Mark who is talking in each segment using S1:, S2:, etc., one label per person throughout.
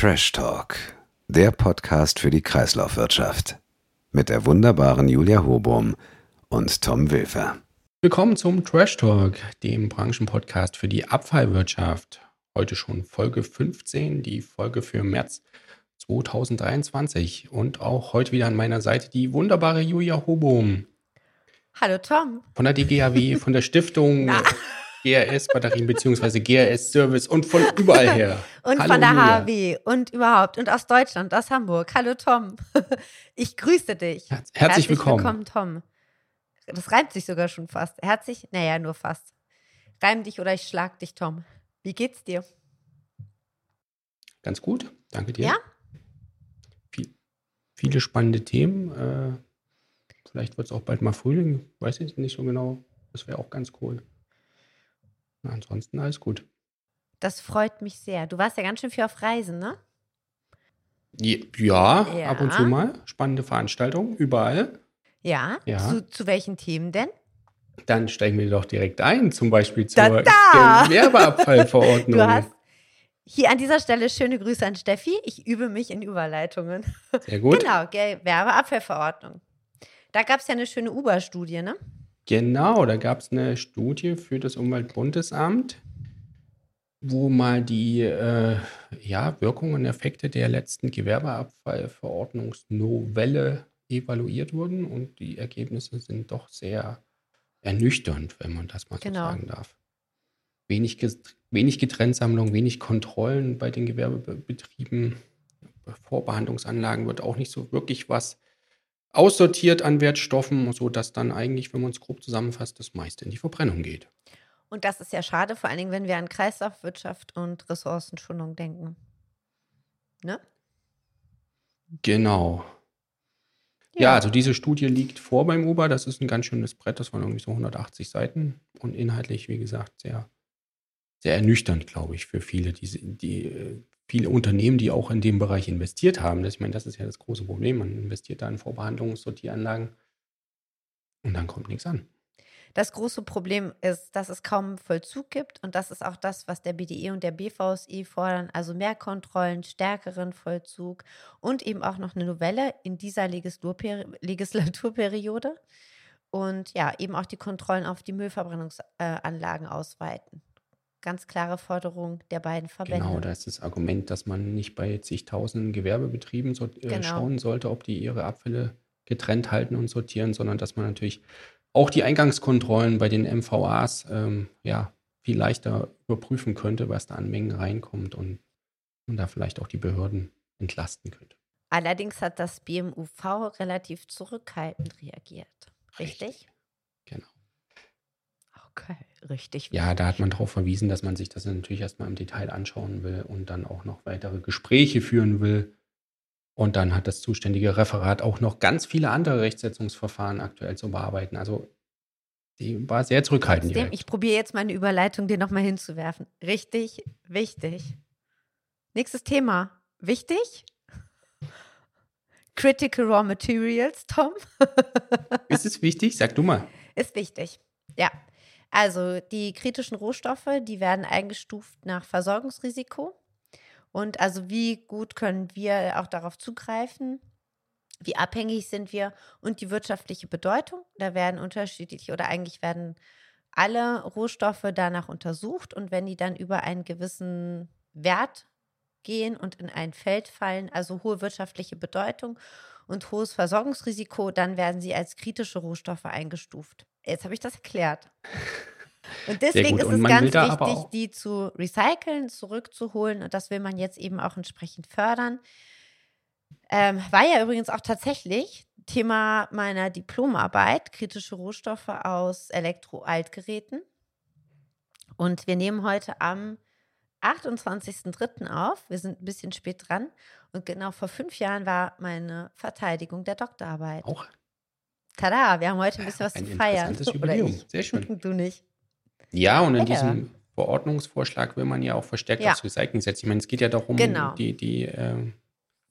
S1: Trash Talk, der Podcast für die Kreislaufwirtschaft. Mit der wunderbaren Julia Hobum und Tom Wilfer.
S2: Willkommen zum Trash Talk, dem Branchenpodcast für die Abfallwirtschaft. Heute schon Folge 15, die Folge für März 2023. Und auch heute wieder an meiner Seite die wunderbare Julia Hobum.
S3: Hallo Tom.
S2: Von der DGAW, von der Stiftung GRS Batterien bzw. GRS Service und von überall her.
S3: und
S2: Hallo,
S3: von der. HW und überhaupt und aus Deutschland, aus Hamburg. Hallo Tom. Ich grüße dich.
S2: Herz- herzlich willkommen.
S3: willkommen, Tom. Das reimt sich sogar schon fast. Herzlich, naja, nur fast. Reim dich oder ich schlag dich, Tom. Wie geht's dir?
S2: Ganz gut, danke dir.
S3: Ja?
S2: Viel, viele spannende Themen. Äh, vielleicht wird es auch bald mal Frühling, weiß ich nicht so genau. Das wäre auch ganz cool. Ansonsten alles gut.
S3: Das freut mich sehr. Du warst ja ganz schön viel auf Reisen, ne?
S2: Ja,
S3: Ja.
S2: ab und zu mal. Spannende Veranstaltungen, überall.
S3: Ja.
S2: Ja.
S3: Zu, zu welchen Themen denn?
S2: Dann steigen wir doch direkt ein, zum Beispiel zur! Gewerbeabfallverordnung.
S3: Du hast hier an dieser Stelle schöne Grüße an Steffi. Ich übe mich in Überleitungen.
S2: Sehr gut.
S3: Genau, Gewerbeabfallverordnung. Da gab es ja eine schöne Uber-Studie, ne?
S2: Genau, da gab es eine Studie für das Umweltbundesamt, wo mal die äh, ja, Wirkungen und Effekte der letzten Gewerbeabfallverordnungsnovelle evaluiert wurden und die Ergebnisse sind doch sehr ernüchternd, wenn man das mal
S3: Genau.
S2: so sagen darf. Wenig, wenig Getrenntsammlung, wenig Kontrollen bei den Gewerbebetrieben. Vorbehandlungsanlagen wird auch nicht so wirklich was aussortiert an Wertstoffen, sodass dann eigentlich, wenn man es grob zusammenfasst, das meiste in die Verbrennung geht.
S3: Und das ist ja schade, vor allen Dingen, wenn wir an Kreislaufwirtschaft und Ressourcenschonung denken. Ne?
S2: Genau. Ja. also diese Studie liegt vor beim Uber. Das ist ein ganz schönes Brett. Das waren irgendwie so 180 Seiten und inhaltlich, wie gesagt, sehr, sehr ernüchternd, glaube ich, für viele, die, die äh, viele Unternehmen, die auch in dem Bereich investiert haben. Das, ich meine, das ist ja das große Problem. Man investiert da in Vorbehandlungssortieranlagen und dann kommt nichts an.
S3: Das große Problem ist, dass es kaum Vollzug gibt und das ist auch das, was der BDE und der BVSI fordern, also mehr Kontrollen, stärkeren Vollzug und eben auch noch eine Novelle in dieser Legislaturperi Legislaturperiode und ja, eben auch die Kontrollen auf die Müllverbrennungsanlagen ausweiten. Ganz klare Forderung der beiden Verbände.
S2: Genau, da ist das Argument, dass man nicht bei zigtausend Gewerbebetrieben so, äh,
S3: Genau.
S2: schauen sollte, ob die ihre Abfälle getrennt halten und sortieren, sondern dass man natürlich auch die Eingangskontrollen bei den MVAs ähm, ja, viel leichter überprüfen könnte, was da an Mengen reinkommt und, und da vielleicht auch die Behörden entlasten könnte.
S3: Allerdings hat das BMUV relativ zurückhaltend reagiert. Richtig?
S2: Genau.
S3: Okay, richtig.
S2: Ja, da hat man darauf verwiesen, dass man sich das natürlich erstmal im Detail anschauen will und dann auch noch weitere Gespräche führen will. Und dann hat das zuständige Referat auch noch ganz viele andere Rechtsetzungsverfahren aktuell zu bearbeiten. Also die war sehr zurückhaltend.
S3: Trotzdem, ich probiere jetzt meine Überleitung dir nochmal hinzuwerfen. Richtig, wichtig. Nächstes Thema. Wichtig? Critical Raw Materials, Tom.
S2: Ist es wichtig? Sag du mal.
S3: Ist wichtig. Ja. Also die kritischen Rohstoffe, die werden eingestuft nach Versorgungsrisiko. Und also wie gut können wir auch darauf zugreifen? Wie abhängig sind wir und die wirtschaftliche Bedeutung? Da werden unterschiedliche oder eigentlich werden alle Rohstoffe danach untersucht und wenn die dann über einen gewissen Wert gehen und in ein Feld fallen, also hohe wirtschaftliche Bedeutung und hohes Versorgungsrisiko, dann werden sie als kritische Rohstoffe eingestuft. Jetzt habe ich das erklärt. Und deswegen ist es ganz wichtig, die zu recyceln, zurückzuholen und das will man jetzt eben auch entsprechend fördern. Ähm, war ja übrigens auch tatsächlich Thema meiner Diplomarbeit, kritische Rohstoffe aus Elektro-Altgeräten. Und wir nehmen heute am 28.03. auf. Wir sind ein bisschen spät dran. Und genau vor fünf Jahren war meine Verteidigung der Doktorarbeit.
S2: Auch
S3: Tada, wir haben heute ein bisschen was
S2: ein
S3: zu feiern.
S2: interessantes Jubiläum. Sehr schön.
S3: Du nicht.
S2: Ja, und in
S3: Ja.
S2: diesem Verordnungsvorschlag will man ja auch verstärkt
S3: Ja.
S2: aufs Recycling setzen. Ich meine, es geht ja darum,
S3: Genau.
S2: die, die ähm,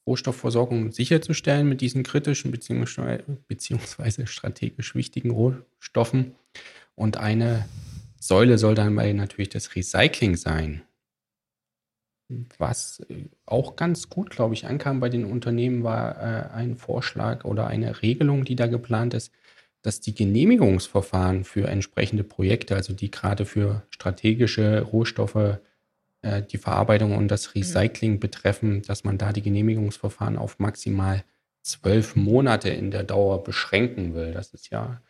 S2: Rohstoffversorgung sicherzustellen mit diesen kritischen beziehungsweise strategisch wichtigen Rohstoffen. Und eine Säule soll dann bei natürlich das Recycling sein. Was äh, auch ganz gut, glaube ich, ankam bei den Unternehmen, war äh, ein Vorschlag oder eine Regelung, die da geplant ist, dass die Genehmigungsverfahren für entsprechende Projekte, also die gerade für strategische Rohstoffe, äh, die Verarbeitung und das mhm. Recycling betreffen, dass man da die Genehmigungsverfahren auf maximal zwölf Monate in der Dauer beschränken will. Das ist ja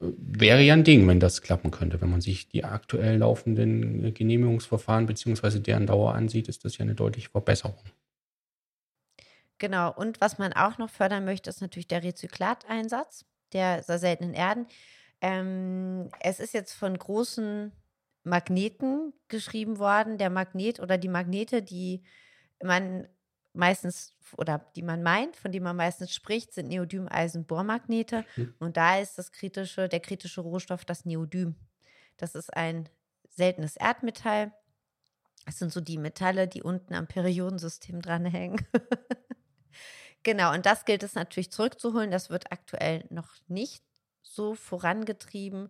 S2: wäre ja ein Ding, wenn das klappen könnte. Wenn man sich die aktuell laufenden Genehmigungsverfahren bzw. deren Dauer ansieht, ist das ja eine deutliche Verbesserung.
S3: Genau, und was man auch noch fördern möchte, ist natürlich der Rezyklateinsatz der seltenen Erden. Ähm, es ist jetzt von großen Magneten geschrieben worden. Der Magnet oder die Magnete, die man meistens oder die man meint, von denen man meistens spricht, sind Neodym-Eisen-Bohrmagnete. Mhm. Und da ist das kritische, der kritische Rohstoff das Neodym. Das ist ein seltenes Erdmetall. Das sind so die Metalle, die unten am Periodensystem dranhängen. genau, und das gilt es natürlich zurückzuholen. Das wird aktuell noch nicht so vorangetrieben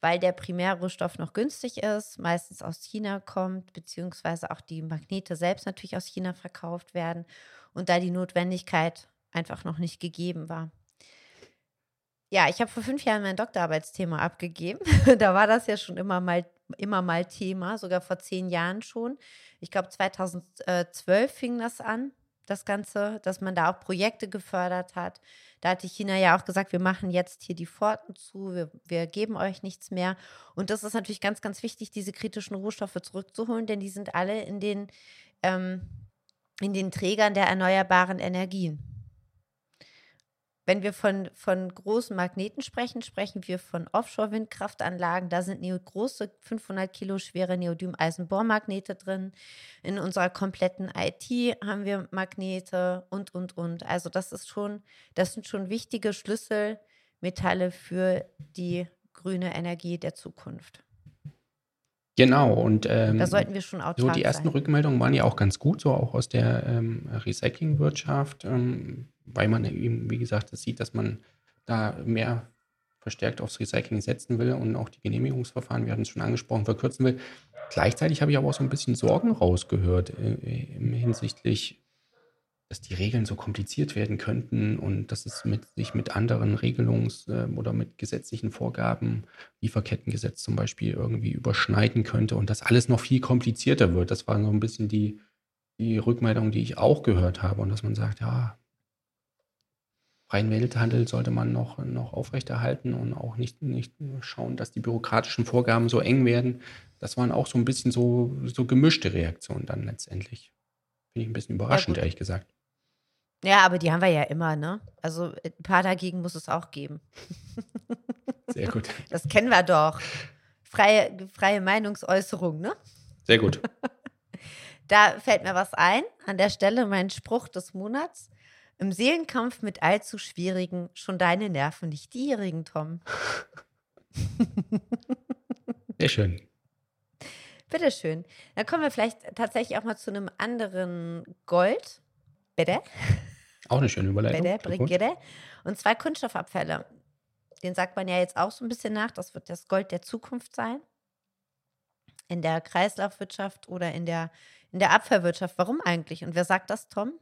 S3: weil der Primärrohstoff noch günstig ist, meistens aus China kommt, beziehungsweise auch die Magnete selbst natürlich aus China verkauft werden und da die Notwendigkeit einfach noch nicht gegeben war. Ja, ich habe vor fünf Jahren mein Doktorarbeitsthema abgegeben. da war das ja schon immer mal, immer mal Thema, sogar vor zehn Jahren schon. Ich glaube, 2012 fing das an das Ganze, dass man da auch Projekte gefördert hat. Da hatte China ja auch gesagt, wir machen jetzt hier die Pforten zu, wir, wir geben euch nichts mehr. Und das ist natürlich ganz, ganz wichtig, diese kritischen Rohstoffe zurückzuholen, denn die sind alle in den, ähm, in den Trägern der erneuerbaren Energien. Wenn wir von, von großen Magneten sprechen, sprechen wir von Offshore-Windkraftanlagen. Da sind große 500 Kilo schwere Neodym-Eisenbohrmagnete drin. In unserer kompletten IT haben wir Magnete und, und, und. Also das ist schon, das sind schon wichtige Schlüsselmetalle für die grüne Energie der Zukunft.
S2: Genau, und
S3: ähm, da sollten wir schon
S2: So die ersten sein. Rückmeldungen waren ja auch ganz gut, so auch aus der ähm, Recyclingwirtschaft. Ähm, weil man eben, wie gesagt, das sieht, dass man da mehr verstärkt aufs Recycling setzen will und auch die Genehmigungsverfahren, wir hatten es schon angesprochen, verkürzen will. Gleichzeitig habe ich aber auch so ein bisschen Sorgen rausgehört äh, hinsichtlich, dass die Regeln so kompliziert werden könnten und dass es mit, sich mit anderen Regelungs- äh, oder mit gesetzlichen Vorgaben, Lieferkettengesetz zum Beispiel, irgendwie überschneiden könnte und das alles noch viel komplizierter wird. Das war so ein bisschen die, die Rückmeldung, die ich auch gehört habe und dass man sagt, ja, freien Welthandel sollte man noch, noch aufrechterhalten und auch nicht, nicht schauen, dass die bürokratischen Vorgaben so eng werden. Das waren auch so ein bisschen so, so gemischte Reaktionen dann letztendlich. Finde ich ein bisschen überraschend, ja, ehrlich gesagt.
S3: Ja, aber die haben wir ja immer, ne? Also ein paar dagegen muss es auch geben.
S2: Sehr gut.
S3: Das kennen wir doch. Freie, freie Meinungsäußerung, ne?
S2: Sehr gut.
S3: Da fällt mir was ein. An der Stelle mein Spruch des Monats. Im Seelenkampf mit allzu schwierigen, schon deine Nerven, nicht die ihrigen, Tom.
S2: Sehr schön.
S3: Bitteschön. Dann kommen wir vielleicht tatsächlich auch mal zu einem anderen Gold. Bitte?
S2: Auch eine schöne Überleitung.
S3: Bitte, Brigitte. Und zwar Kunststoffabfälle. Den sagt man ja jetzt auch so ein bisschen nach. Das wird das Gold der Zukunft sein. In der Kreislaufwirtschaft oder in der, in der Abfallwirtschaft. Warum eigentlich? Und wer sagt das, Tom?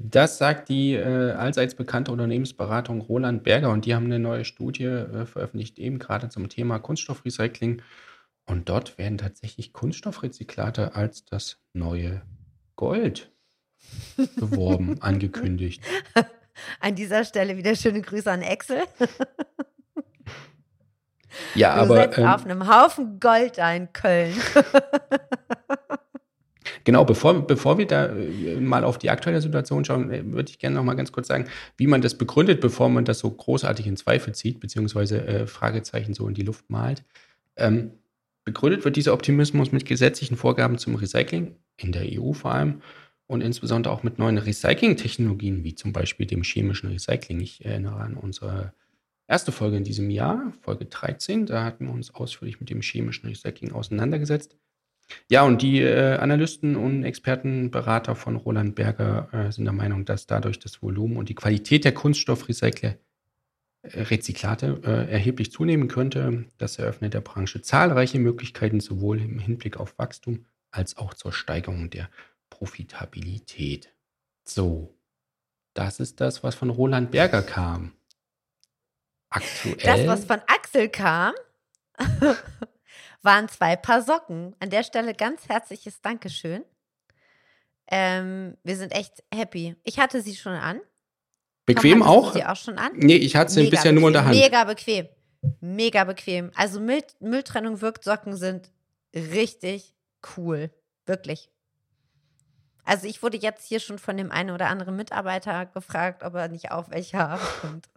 S2: Das sagt die äh, allseits bekannte Unternehmensberatung Roland Berger und die haben eine neue Studie äh, veröffentlicht, eben gerade zum Thema Kunststoffrecycling. Und dort werden tatsächlich Kunststoffrezyklate als das neue Gold beworben, angekündigt.
S3: An dieser Stelle wieder schöne Grüße an Excel.
S2: ja, du aber.
S3: Ähm, auf einem Haufen Gold ein, Köln.
S2: Genau, bevor, bevor wir da äh, mal auf die aktuelle Situation schauen, äh, würde ich gerne noch mal ganz kurz sagen, wie man das begründet, bevor man das so großartig in Zweifel zieht, beziehungsweise äh, Fragezeichen so in die Luft malt. Ähm, begründet wird dieser Optimismus mit gesetzlichen Vorgaben zum Recycling, in der EU vor allem, und insbesondere auch mit neuen Recycling-Technologien, wie zum Beispiel dem chemischen Recycling. Ich erinnere an unsere erste Folge in diesem Jahr, Folge 13. Da hatten wir uns ausführlich mit dem chemischen Recycling auseinandergesetzt. Ja, und die äh, Analysten und Expertenberater von Roland Berger äh, sind der Meinung, dass dadurch das Volumen und die Qualität der Kunststoffrecycle äh, Rezyklate äh, erheblich zunehmen könnte. Das eröffnet der Branche zahlreiche Möglichkeiten, sowohl im Hinblick auf Wachstum als auch zur Steigerung der Profitabilität. So, das ist das, was von Roland Berger kam.
S3: Aktuell. Das, was von Axel kam, waren zwei Paar Socken. An der Stelle ganz herzliches Dankeschön. Ähm, wir sind echt happy. Ich hatte sie schon an.
S2: Bequem
S3: Tom,
S2: auch?
S3: Sie auch schon an?
S2: Nee, ich hatte sie bisher bequem. nur in der Hand.
S3: Mega bequem. Mega bequem. Also Müll, Mülltrennung wirkt Socken sind richtig cool. Wirklich. Also ich wurde jetzt hier schon von dem einen oder anderen Mitarbeiter gefragt, ob er nicht auf welche haben könnte.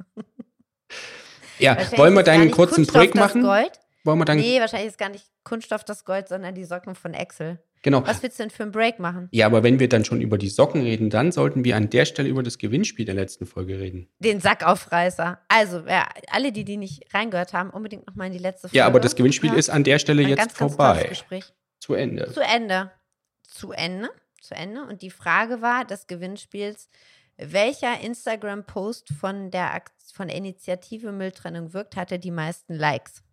S2: Ja, wollen wir deinen kurzen Break machen?
S3: Gold?
S2: Wollen wir dann
S3: nee, wahrscheinlich ist gar nicht Kunststoff das Gold, sondern die Socken von Excel.
S2: Genau.
S3: Was willst du denn für einen Break machen?
S2: Ja, aber wenn wir dann schon über die Socken reden, dann sollten wir an der Stelle über das Gewinnspiel der letzten Folge reden.
S3: Den Sackaufreißer. Also, ja, alle, die die nicht reingehört haben, unbedingt nochmal in die letzte Folge.
S2: Ja, aber das Gewinnspiel ja. ist an der Stelle Ein jetzt ganz, vorbei. Ganz
S3: Gespräch.
S2: Zu Ende.
S3: Zu Ende. Zu Ende. Zu Ende. Und die Frage war des Gewinnspiels, welcher Instagram-Post von der, von der Initiative Mülltrennung wirkt, hatte die meisten Likes?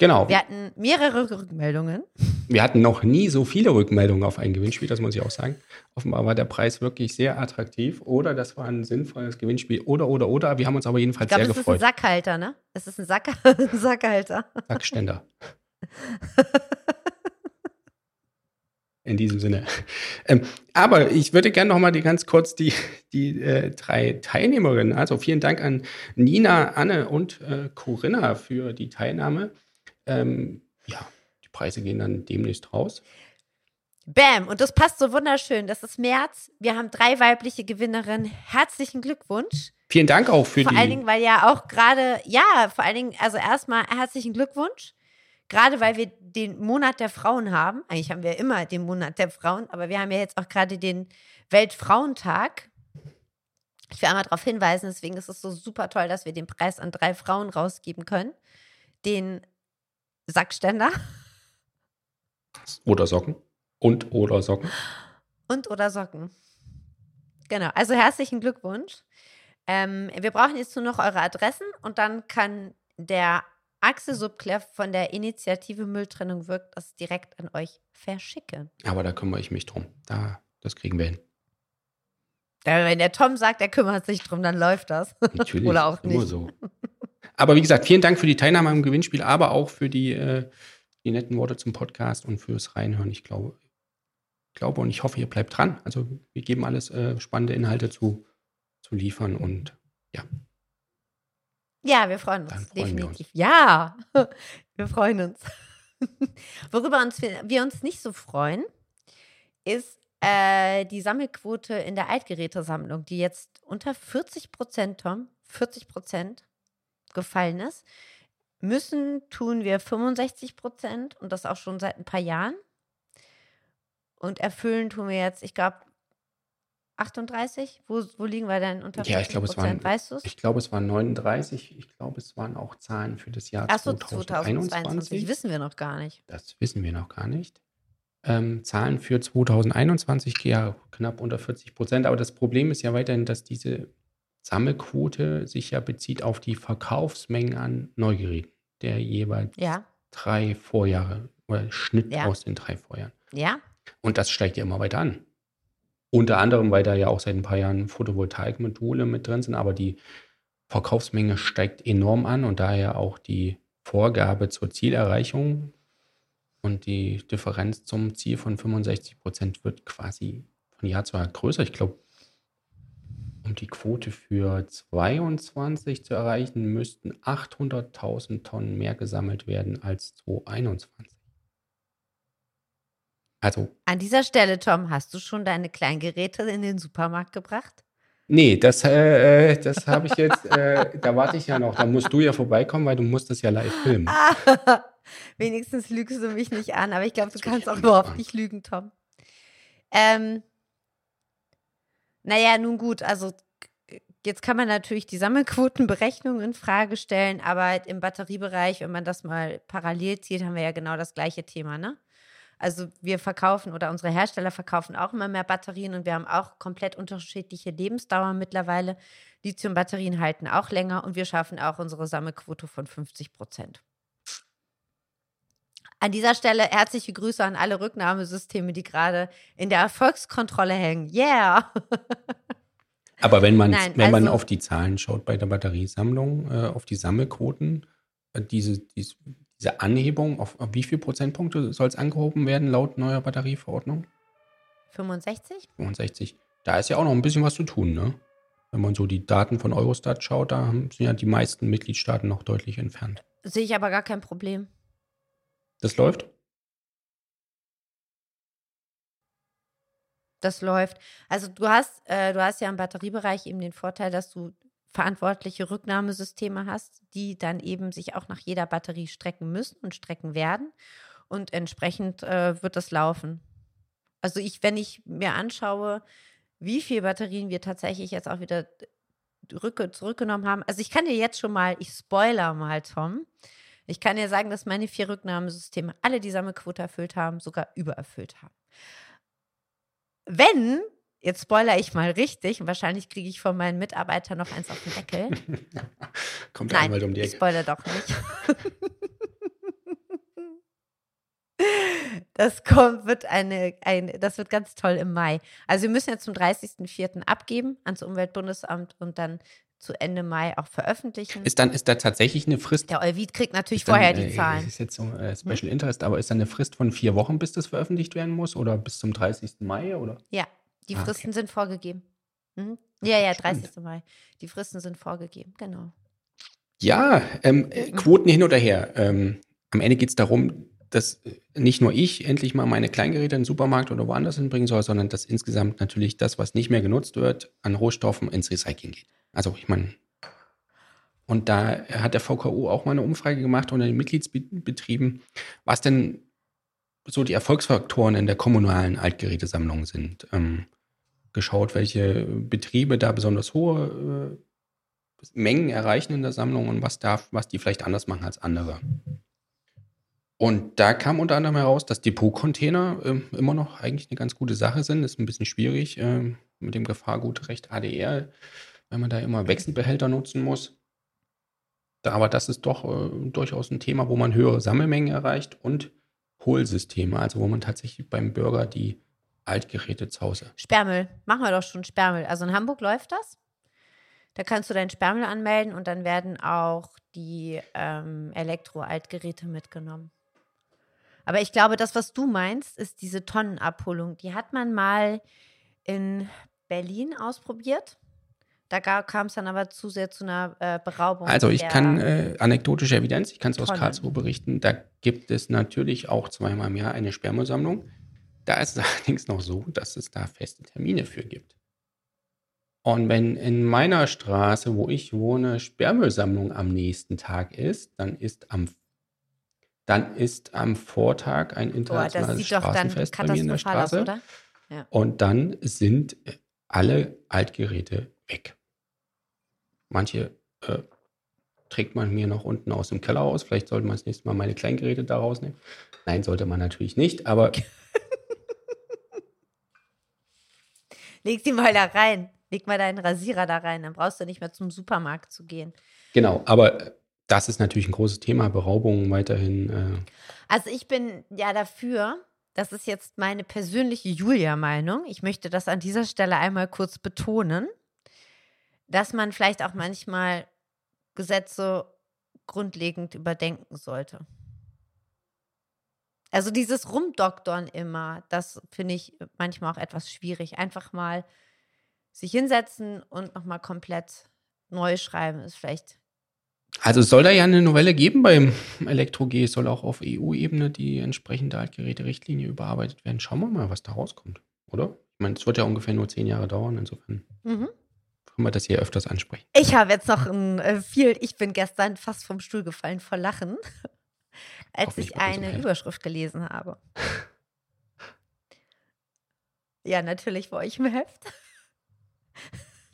S2: Genau.
S3: Wir hatten mehrere Rückmeldungen.
S2: Wir hatten noch nie so viele Rückmeldungen auf ein Gewinnspiel, das muss ich auch sagen. Offenbar war der Preis wirklich sehr attraktiv oder das war ein sinnvolles Gewinnspiel oder, oder, oder. Wir haben uns aber jedenfalls ich glaub, sehr gefreut.
S3: Es ist ein Sackhalter, ne? Es ist ein, Sack Sackhalter.
S2: Sackständer. In diesem Sinne. Ähm, aber ich würde gerne noch mal die, ganz kurz die, die äh, drei Teilnehmerinnen, also vielen Dank an Nina, Anne und äh, Corinna für die Teilnahme. Ähm, ja, die Preise gehen dann demnächst raus.
S3: Bam, und das passt so wunderschön. Das ist März. Wir haben drei weibliche Gewinnerinnen. Herzlichen Glückwunsch.
S2: Vielen Dank auch für
S3: vor
S2: die.
S3: Vor allen Dingen, weil ja auch gerade, ja, vor allen Dingen, also erstmal herzlichen Glückwunsch. Gerade weil wir den Monat der Frauen haben. Eigentlich haben wir immer den Monat der Frauen, aber wir haben ja jetzt auch gerade den Weltfrauentag. Ich will einmal darauf hinweisen, deswegen ist es so super toll, dass wir den Preis an drei Frauen rausgeben können. Den Sackständer.
S2: Oder Socken. Und oder Socken.
S3: Und oder Socken. Genau. Also herzlichen Glückwunsch. Ähm, wir brauchen jetzt nur noch eure Adressen und dann kann der Axel Subkleff von der Initiative Mülltrennung wirkt das direkt an euch verschicken.
S2: Aber da kümmere ich mich drum. Da, das kriegen wir hin.
S3: Ja, wenn der Tom sagt, er kümmert sich drum, dann läuft das.
S2: Natürlich.
S3: Oder auch nicht.
S2: Immer so. Aber wie gesagt, vielen Dank für die Teilnahme am Gewinnspiel, aber auch für die, äh, die netten Worte zum Podcast und fürs Reinhören. Ich glaube, glaube und ich hoffe, ihr bleibt dran. Also wir geben alles äh, spannende Inhalte zu, zu liefern und ja.
S3: Ja, wir freuen uns.
S2: freuen
S3: definitiv.
S2: Wir uns.
S3: Ja, wir freuen uns. Worüber uns wir, wir, uns nicht so freuen, ist äh, die Sammelquote in der Altgerätesammlung, die jetzt unter 40 Prozent, Tom, 40 Prozent gefallen ist. Müssen tun wir 65 Prozent und das auch schon seit ein paar Jahren. Und erfüllen tun wir jetzt, ich glaube, 38? Wo, wo liegen wir denn unter 40
S2: Ja, ich glaube, es waren,
S3: weißt du's?
S2: ich glaube, es waren 39. Ich glaube, es waren auch Zahlen für das Jahr
S3: Achso,
S2: 2021.
S3: 2022. Wissen wir noch gar nicht.
S2: Das wissen wir noch gar nicht. Ähm, Zahlen für 2021, ja, knapp unter 40 Prozent. Aber das Problem ist ja weiterhin, dass diese Sammelquote sich ja bezieht auf die Verkaufsmengen an Neugeräten der jeweils
S3: ja.
S2: drei Vorjahre oder Schnitt
S3: ja.
S2: aus den drei Vorjahren.
S3: Ja.
S2: Und das steigt ja immer weiter an. Unter anderem, weil da ja auch seit ein paar Jahren Photovoltaikmodule mit drin sind, aber die Verkaufsmenge steigt enorm an und daher auch die Vorgabe zur Zielerreichung und die Differenz zum Ziel von 65 Prozent wird quasi von Jahr zu Jahr größer. Ich glaube, um die Quote für 22 zu erreichen, müssten 800.000 Tonnen mehr gesammelt werden als 2021. Also.
S3: An dieser Stelle, Tom, hast du schon deine Kleingeräte in den Supermarkt gebracht?
S2: Nee, das, äh, äh das habe ich jetzt, äh, da warte ich ja noch. Da musst du ja vorbeikommen, weil du musst das ja live filmen.
S3: Ah, wenigstens lügst du mich nicht an, aber ich glaube, du kannst auch überhaupt nicht lügen, Tom. Ähm, naja, nun gut, also jetzt kann man natürlich die Sammelquotenberechnung in Frage stellen, aber im Batteriebereich, wenn man das mal parallel zieht, haben wir ja genau das gleiche Thema, ne? Also wir verkaufen oder unsere Hersteller verkaufen auch immer mehr Batterien und wir haben auch komplett unterschiedliche Lebensdauer mittlerweile. Lithium-Batterien halten auch länger und wir schaffen auch unsere Sammelquote von 50 Prozent. An dieser Stelle herzliche Grüße an alle Rücknahmesysteme, die gerade in der Erfolgskontrolle hängen. Yeah!
S2: Aber wenn man, Nein, wenn also, man auf die Zahlen schaut bei der Batteriesammlung, äh, auf die Sammelquoten, äh, diese, diese, diese Anhebung, auf, auf wie viele Prozentpunkte soll es angehoben werden laut neuer Batterieverordnung?
S3: 65?
S2: 65. Da ist ja auch noch ein bisschen was zu tun, ne? Wenn man so die Daten von Eurostat schaut, da sind ja die meisten Mitgliedstaaten noch deutlich entfernt.
S3: Sehe ich aber gar kein Problem.
S2: Das läuft?
S3: Das läuft. Also du hast, äh, du hast ja im Batteriebereich eben den Vorteil, dass du verantwortliche Rücknahmesysteme hast, die dann eben sich auch nach jeder Batterie strecken müssen und strecken werden. Und entsprechend äh, wird das laufen. Also ich, wenn ich mir anschaue, wie viele Batterien wir tatsächlich jetzt auch wieder zurückgenommen haben. Also ich kann dir jetzt schon mal, ich spoiler mal, Tom. Ich kann dir sagen, dass meine vier Rücknahmesysteme alle die Sammelquote erfüllt haben, sogar übererfüllt haben. Wenn, jetzt spoiler ich mal richtig, und wahrscheinlich kriege ich von meinen Mitarbeitern noch eins auf den Deckel.
S2: Kommt Nein, einmal um die Ecke.
S3: Ich spoiler doch nicht. Das kommt, wird eine, ein, das wird ganz toll im Mai. Also wir müssen jetzt zum 30.04. abgeben ans Umweltbundesamt und dann zu Ende Mai auch veröffentlichen.
S2: Ist dann ist da tatsächlich eine Frist?
S3: Der Euvid kriegt natürlich dann, vorher die äh, Zahlen.
S2: Das ist jetzt so äh, Special hm? Interest, aber ist dann eine Frist von vier Wochen, bis das veröffentlicht werden muss oder bis zum 30. Mai oder?
S3: Ja, die ah, Fristen okay. sind vorgegeben. Mhm. Ja, ja, 30. Stimmt. Mai. Die Fristen sind vorgegeben, genau.
S2: Ja, ähm, äh, Quoten hin oder her. Ähm, am Ende geht es darum, dass nicht nur ich endlich mal meine Kleingeräte in den Supermarkt oder woanders hinbringen soll, sondern dass insgesamt natürlich das, was nicht mehr genutzt wird, an Rohstoffen ins Recycling geht. Also ich meine, und da hat der VKU auch mal eine Umfrage gemacht unter den Mitgliedsbetrieben, was denn so die Erfolgsfaktoren in der kommunalen Altgerätesammlung sind. Ähm, geschaut, welche Betriebe da besonders hohe äh, Mengen erreichen in der Sammlung und was darf, was die vielleicht anders machen als andere. Und da kam unter anderem heraus, dass Depotcontainer äh, immer noch eigentlich eine ganz gute Sache sind. Das ist ein bisschen schwierig äh, mit dem Gefahrgutrecht ADR, wenn man da immer Wechselbehälter nutzen muss. Aber das ist doch äh, durchaus ein Thema, wo man höhere Sammelmengen erreicht und Hohlsysteme, also wo man tatsächlich beim Bürger die Altgeräte zu Hause.
S3: Sperrmüll, machen wir doch schon Sperrmüll. Also in Hamburg läuft das. Da kannst du deinen Sperrmüll anmelden und dann werden auch die ähm, Elektro-Altgeräte mitgenommen. Aber ich glaube, das, was du meinst, ist diese Tonnenabholung. Die hat man mal in Berlin ausprobiert. Da kam es dann aber zu sehr zu einer äh, Beraubung.
S2: Also ich kann äh, anekdotische Evidenz, ich kann es aus Karlsruhe berichten, da gibt es natürlich auch zweimal im Jahr eine Sperrmüllsammlung. Da ist es allerdings noch so, dass es da feste Termine für gibt. Und wenn in meiner Straße, wo ich wohne, Sperrmüllsammlung am nächsten Tag ist, dann ist am dann ist am Vortag ein internationales Boah, Straßenfest bei mir in der Straße. Aus, ja. Und dann sind alle Altgeräte weg. Manche äh, trägt man mir noch unten aus dem Keller aus. Vielleicht sollte man das nächste Mal meine Kleingeräte da rausnehmen. Nein, sollte man natürlich nicht, aber.
S3: Leg sie mal da rein. Leg mal deinen Rasierer da rein. Dann brauchst du nicht mehr zum Supermarkt zu gehen.
S2: Genau, aber das ist natürlich ein großes Thema, Beraubung weiterhin. Äh.
S3: Also ich bin ja dafür, das ist jetzt meine persönliche Julia-Meinung. Ich möchte das an dieser Stelle einmal kurz betonen, dass man vielleicht auch manchmal Gesetze grundlegend überdenken sollte. Also dieses Rumdoktern immer, das finde ich manchmal auch etwas schwierig. Einfach mal sich hinsetzen und nochmal komplett neu schreiben, ist vielleicht
S2: also es soll da ja eine Novelle geben beim Elektro-G. Es soll auch auf EU-Ebene die entsprechende Altgeräte-Richtlinie überarbeitet werden. Schauen wir mal, was da rauskommt, oder? Ich meine, es wird ja ungefähr nur zehn Jahre dauern, insofern mhm. Können wir das hier öfters ansprechen.
S3: Ich habe jetzt noch ein äh, viel, ich bin gestern fast vom Stuhl gefallen vor Lachen, als ich eine Überschrift gelesen habe. ja, natürlich vor euch im Heft.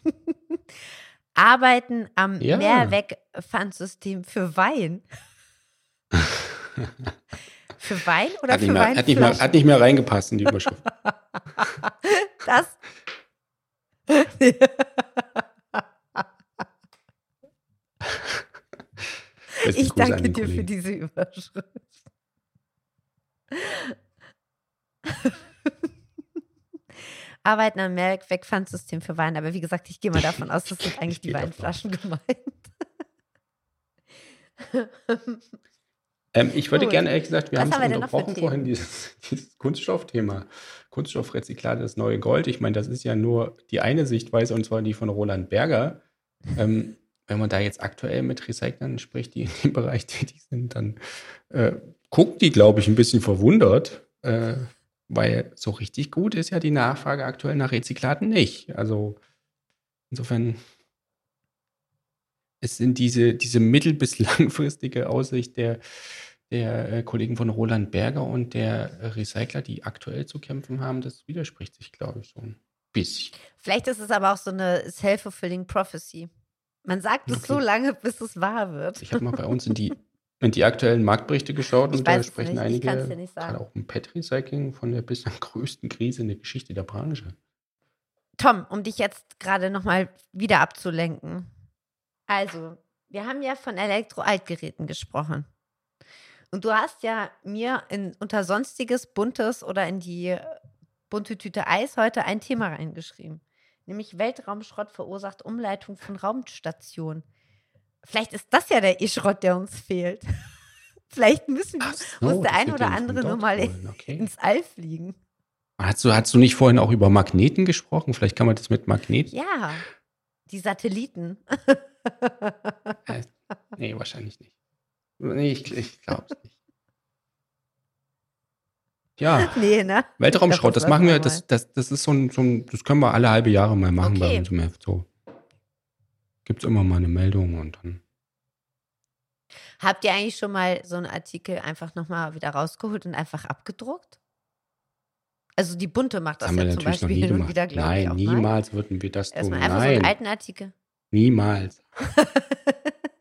S3: Arbeiten am ja. Mehrwegpfandsystem für Wein. für Wein oder
S2: hat
S3: für Wein?
S2: Hat nicht mehr reingepasst in die Überschrift.
S3: das ich danke dir für diese Überschrift. Arbeiten am Merk, weg für Wein. Aber wie gesagt, ich gehe mal davon aus, das sind eigentlich die Weinflaschen davon. gemeint.
S2: ähm, ich würde gerne, ehrlich gesagt, wir Was haben es unterbrochen vorhin, dieses, dieses Kunststoffthema. Kunststoffrezyklate, das neue Gold. Ich meine, das ist ja nur die eine Sichtweise, und zwar die von Roland Berger. Ähm, wenn man da jetzt aktuell mit Recyclern spricht, die in dem Bereich tätig sind, dann äh, guckt die, glaube ich, ein bisschen verwundert, äh, weil so richtig gut ist ja die Nachfrage aktuell nach Rezyklaten nicht. Also insofern es sind diese, diese mittel- bis langfristige Aussicht der, der äh, Kollegen von Roland Berger und der Recycler, die aktuell zu kämpfen haben, das widerspricht sich, glaube ich, so ein bisschen.
S3: Vielleicht ist es aber auch so eine self-fulfilling prophecy. Man sagt es okay. so lange, bis es wahr wird.
S2: Ich habe mal bei uns in die, in die aktuellen Marktberichte geschaut ich und da sprechen nicht. einige, gerade auch im Pet-Recycling, von der bislang größten Krise in der Geschichte der Branche.
S3: Tom, um dich jetzt gerade nochmal wieder abzulenken. Also, wir haben ja von Elektro-Altgeräten gesprochen. Und du hast ja mir in unter sonstiges Buntes oder in die bunte Tüte Eis heute ein Thema reingeschrieben nämlich Weltraumschrott verursacht Umleitung von Raumstationen. Vielleicht ist das ja der E-Schrott, der uns fehlt. Vielleicht müssen so, muss der ein oder andere nur mal okay. ins All fliegen.
S2: Hast du, hast du nicht vorhin auch über Magneten gesprochen? Vielleicht kann man das mit Magneten.
S3: Ja, die Satelliten.
S2: äh, nee, wahrscheinlich nicht. Nee, ich, ich glaube es nicht. Ja. Nee, ne? Weltraumschrott, das, das machen wir, das, das, das ist so ein, so ein, das können wir alle halbe Jahre mal machen okay. bei uns im Heft. So. Gibt es immer mal eine Meldung und dann.
S3: Habt ihr eigentlich schon mal so einen Artikel einfach nochmal wieder rausgeholt und einfach abgedruckt? Also die Bunte macht das, das ja zum Beispiel hin und wieder,
S2: glaube ich. Nein, niemals würden wir das
S3: tun. Einfach Nein. so einen alten Artikel.
S2: Niemals.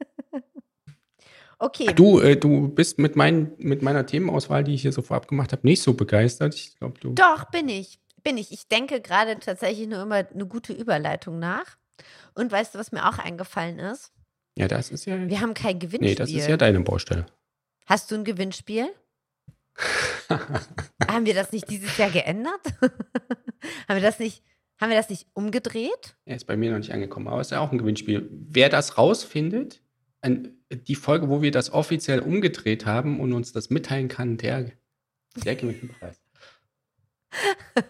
S3: Okay.
S2: Du, äh, du bist mit, mein, mit meiner Themenauswahl, die ich hier so vorab gemacht habe, nicht so begeistert. Ich glaube, du.
S3: Doch, bin ich. Bin ich. Ich denke gerade tatsächlich nur immer eine gute Überleitung nach. Und weißt du, was mir auch eingefallen ist?
S2: Ja, das ist ja.
S3: Wir haben kein Gewinnspiel. Nee,
S2: das ist ja deine Baustelle.
S3: Hast du ein Gewinnspiel? haben wir das nicht dieses Jahr geändert? haben wir das nicht. Haben wir das nicht umgedreht?
S2: Er ist bei mir noch nicht angekommen, aber es ist ja auch ein Gewinnspiel. Wer das rausfindet, ein, die Folge, wo wir das offiziell umgedreht haben und uns das mitteilen kann, der, der gewinnt den Preis.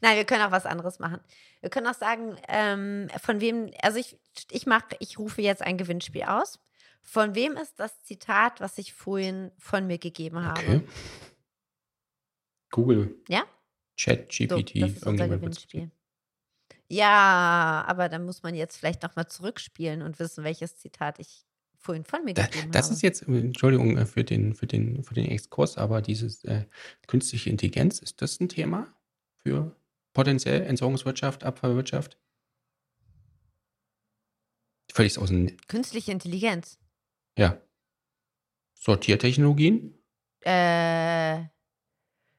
S3: Nein, wir können auch was anderes machen. Wir können auch sagen, ähm, von wem, also ich, ich mache, ich rufe jetzt ein Gewinnspiel aus. Von wem ist das Zitat, was ich vorhin von mir gegeben habe? Okay.
S2: Google.
S3: Ja?
S2: Chat, GPT, so, das ist unser Gewinnspiel.
S3: Ja, aber dann muss man jetzt vielleicht nochmal zurückspielen und wissen, welches Zitat ich vorhin von mir
S2: da,
S3: gegeben
S2: das
S3: habe.
S2: ist jetzt, Entschuldigung äh, für den, für den, für den Exkurs, aber dieses äh, künstliche Intelligenz, ist das ein Thema für potenziell Entsorgungswirtschaft, Abfallwirtschaft? Völlig aus dem.
S3: Künstliche Intelligenz.
S2: Ja. Sortiertechnologien?
S3: Äh,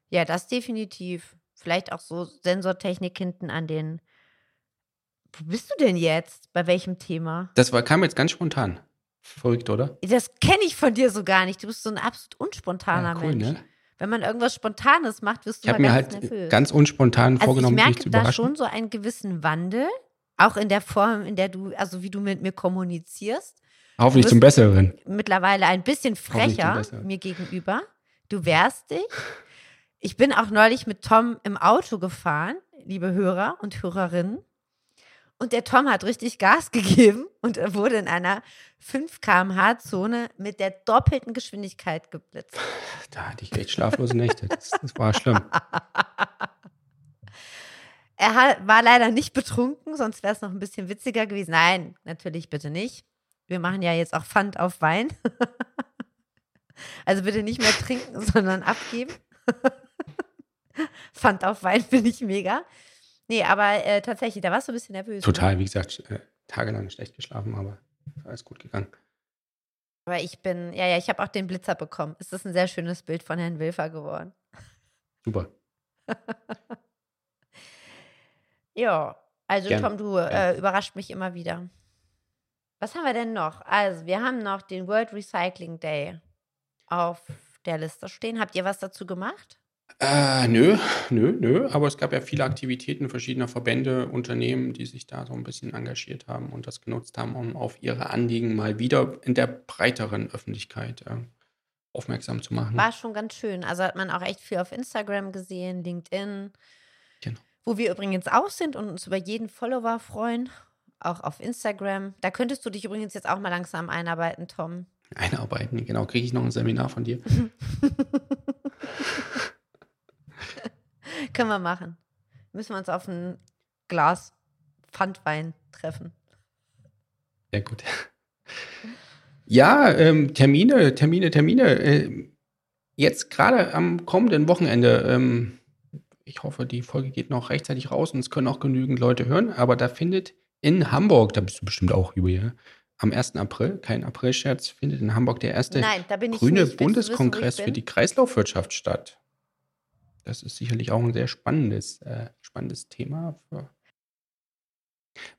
S3: ja, das definitiv. Vielleicht auch so Sensortechnik hinten an den wo bist du denn jetzt? Bei welchem Thema?
S2: Das war, kam jetzt ganz spontan. Verrückt, oder?
S3: Das kenne ich von dir so gar nicht. Du bist so ein absolut unspontaner ja, cool, Mensch. Ne? Wenn man irgendwas Spontanes macht, wirst du
S2: ich mal mir halt nervös. ganz unspontan also vorgenommen,
S3: ich merke da schon so einen gewissen Wandel, auch in der Form, in der du, also wie du mit mir kommunizierst.
S2: Hoffentlich zum Besseren.
S3: Mittlerweile ein bisschen frecher mir gegenüber. Du wehrst dich. Ich bin auch neulich mit Tom im Auto gefahren, liebe Hörer und Hörerinnen. Und der Tom hat richtig Gas gegeben und er wurde in einer 5 km/h Zone mit der doppelten Geschwindigkeit geblitzt.
S2: Da hatte ich echt schlaflose Nächte. Das, das war schlimm.
S3: Er war leider nicht betrunken, sonst wäre es noch ein bisschen witziger gewesen. Nein, natürlich bitte nicht. Wir machen ja jetzt auch Pfand auf Wein. Also bitte nicht mehr trinken, sondern abgeben. Pfand auf Wein finde ich mega. Nee, aber äh, tatsächlich, da warst du ein bisschen nervös.
S2: Total, ne? wie gesagt, äh, tagelang schlecht geschlafen, aber alles gut gegangen.
S3: Aber ich bin, ja, ja, ich habe auch den Blitzer bekommen. Es ist ein sehr schönes Bild von Herrn Wilfer geworden.
S2: Super.
S3: ja, also Gerne. Tom, du äh, überrascht mich immer wieder. Was haben wir denn noch? Also, wir haben noch den World Recycling Day auf der Liste stehen. Habt ihr was dazu gemacht?
S2: Äh, nö, nö, nö. Aber es gab ja viele Aktivitäten verschiedener Verbände, Unternehmen, die sich da so ein bisschen engagiert haben und das genutzt haben, um auf ihre Anliegen mal wieder in der breiteren Öffentlichkeit äh, aufmerksam zu machen.
S3: War schon ganz schön. Also hat man auch echt viel auf Instagram gesehen, LinkedIn. Genau. Wo wir übrigens auch sind und uns über jeden Follower freuen. Auch auf Instagram. Da könntest du dich übrigens jetzt auch mal langsam einarbeiten, Tom.
S2: Einarbeiten, genau. Kriege ich noch ein Seminar von dir?
S3: Können wir machen. Müssen wir uns auf ein Glas Pfandwein treffen.
S2: Sehr gut. Ja, ähm, Termine, Termine, Termine. Äh, jetzt gerade am kommenden Wochenende. Ähm, ich hoffe, die Folge geht noch rechtzeitig raus und es können auch genügend Leute hören. Aber da findet in Hamburg, da bist du bestimmt auch hier, am 1. April, kein April-Scherz, findet in Hamburg der erste
S3: Nein,
S2: grüne Bundeskongress für die Kreislaufwirtschaft statt. Das ist sicherlich auch ein sehr spannendes, äh, spannendes Thema. Für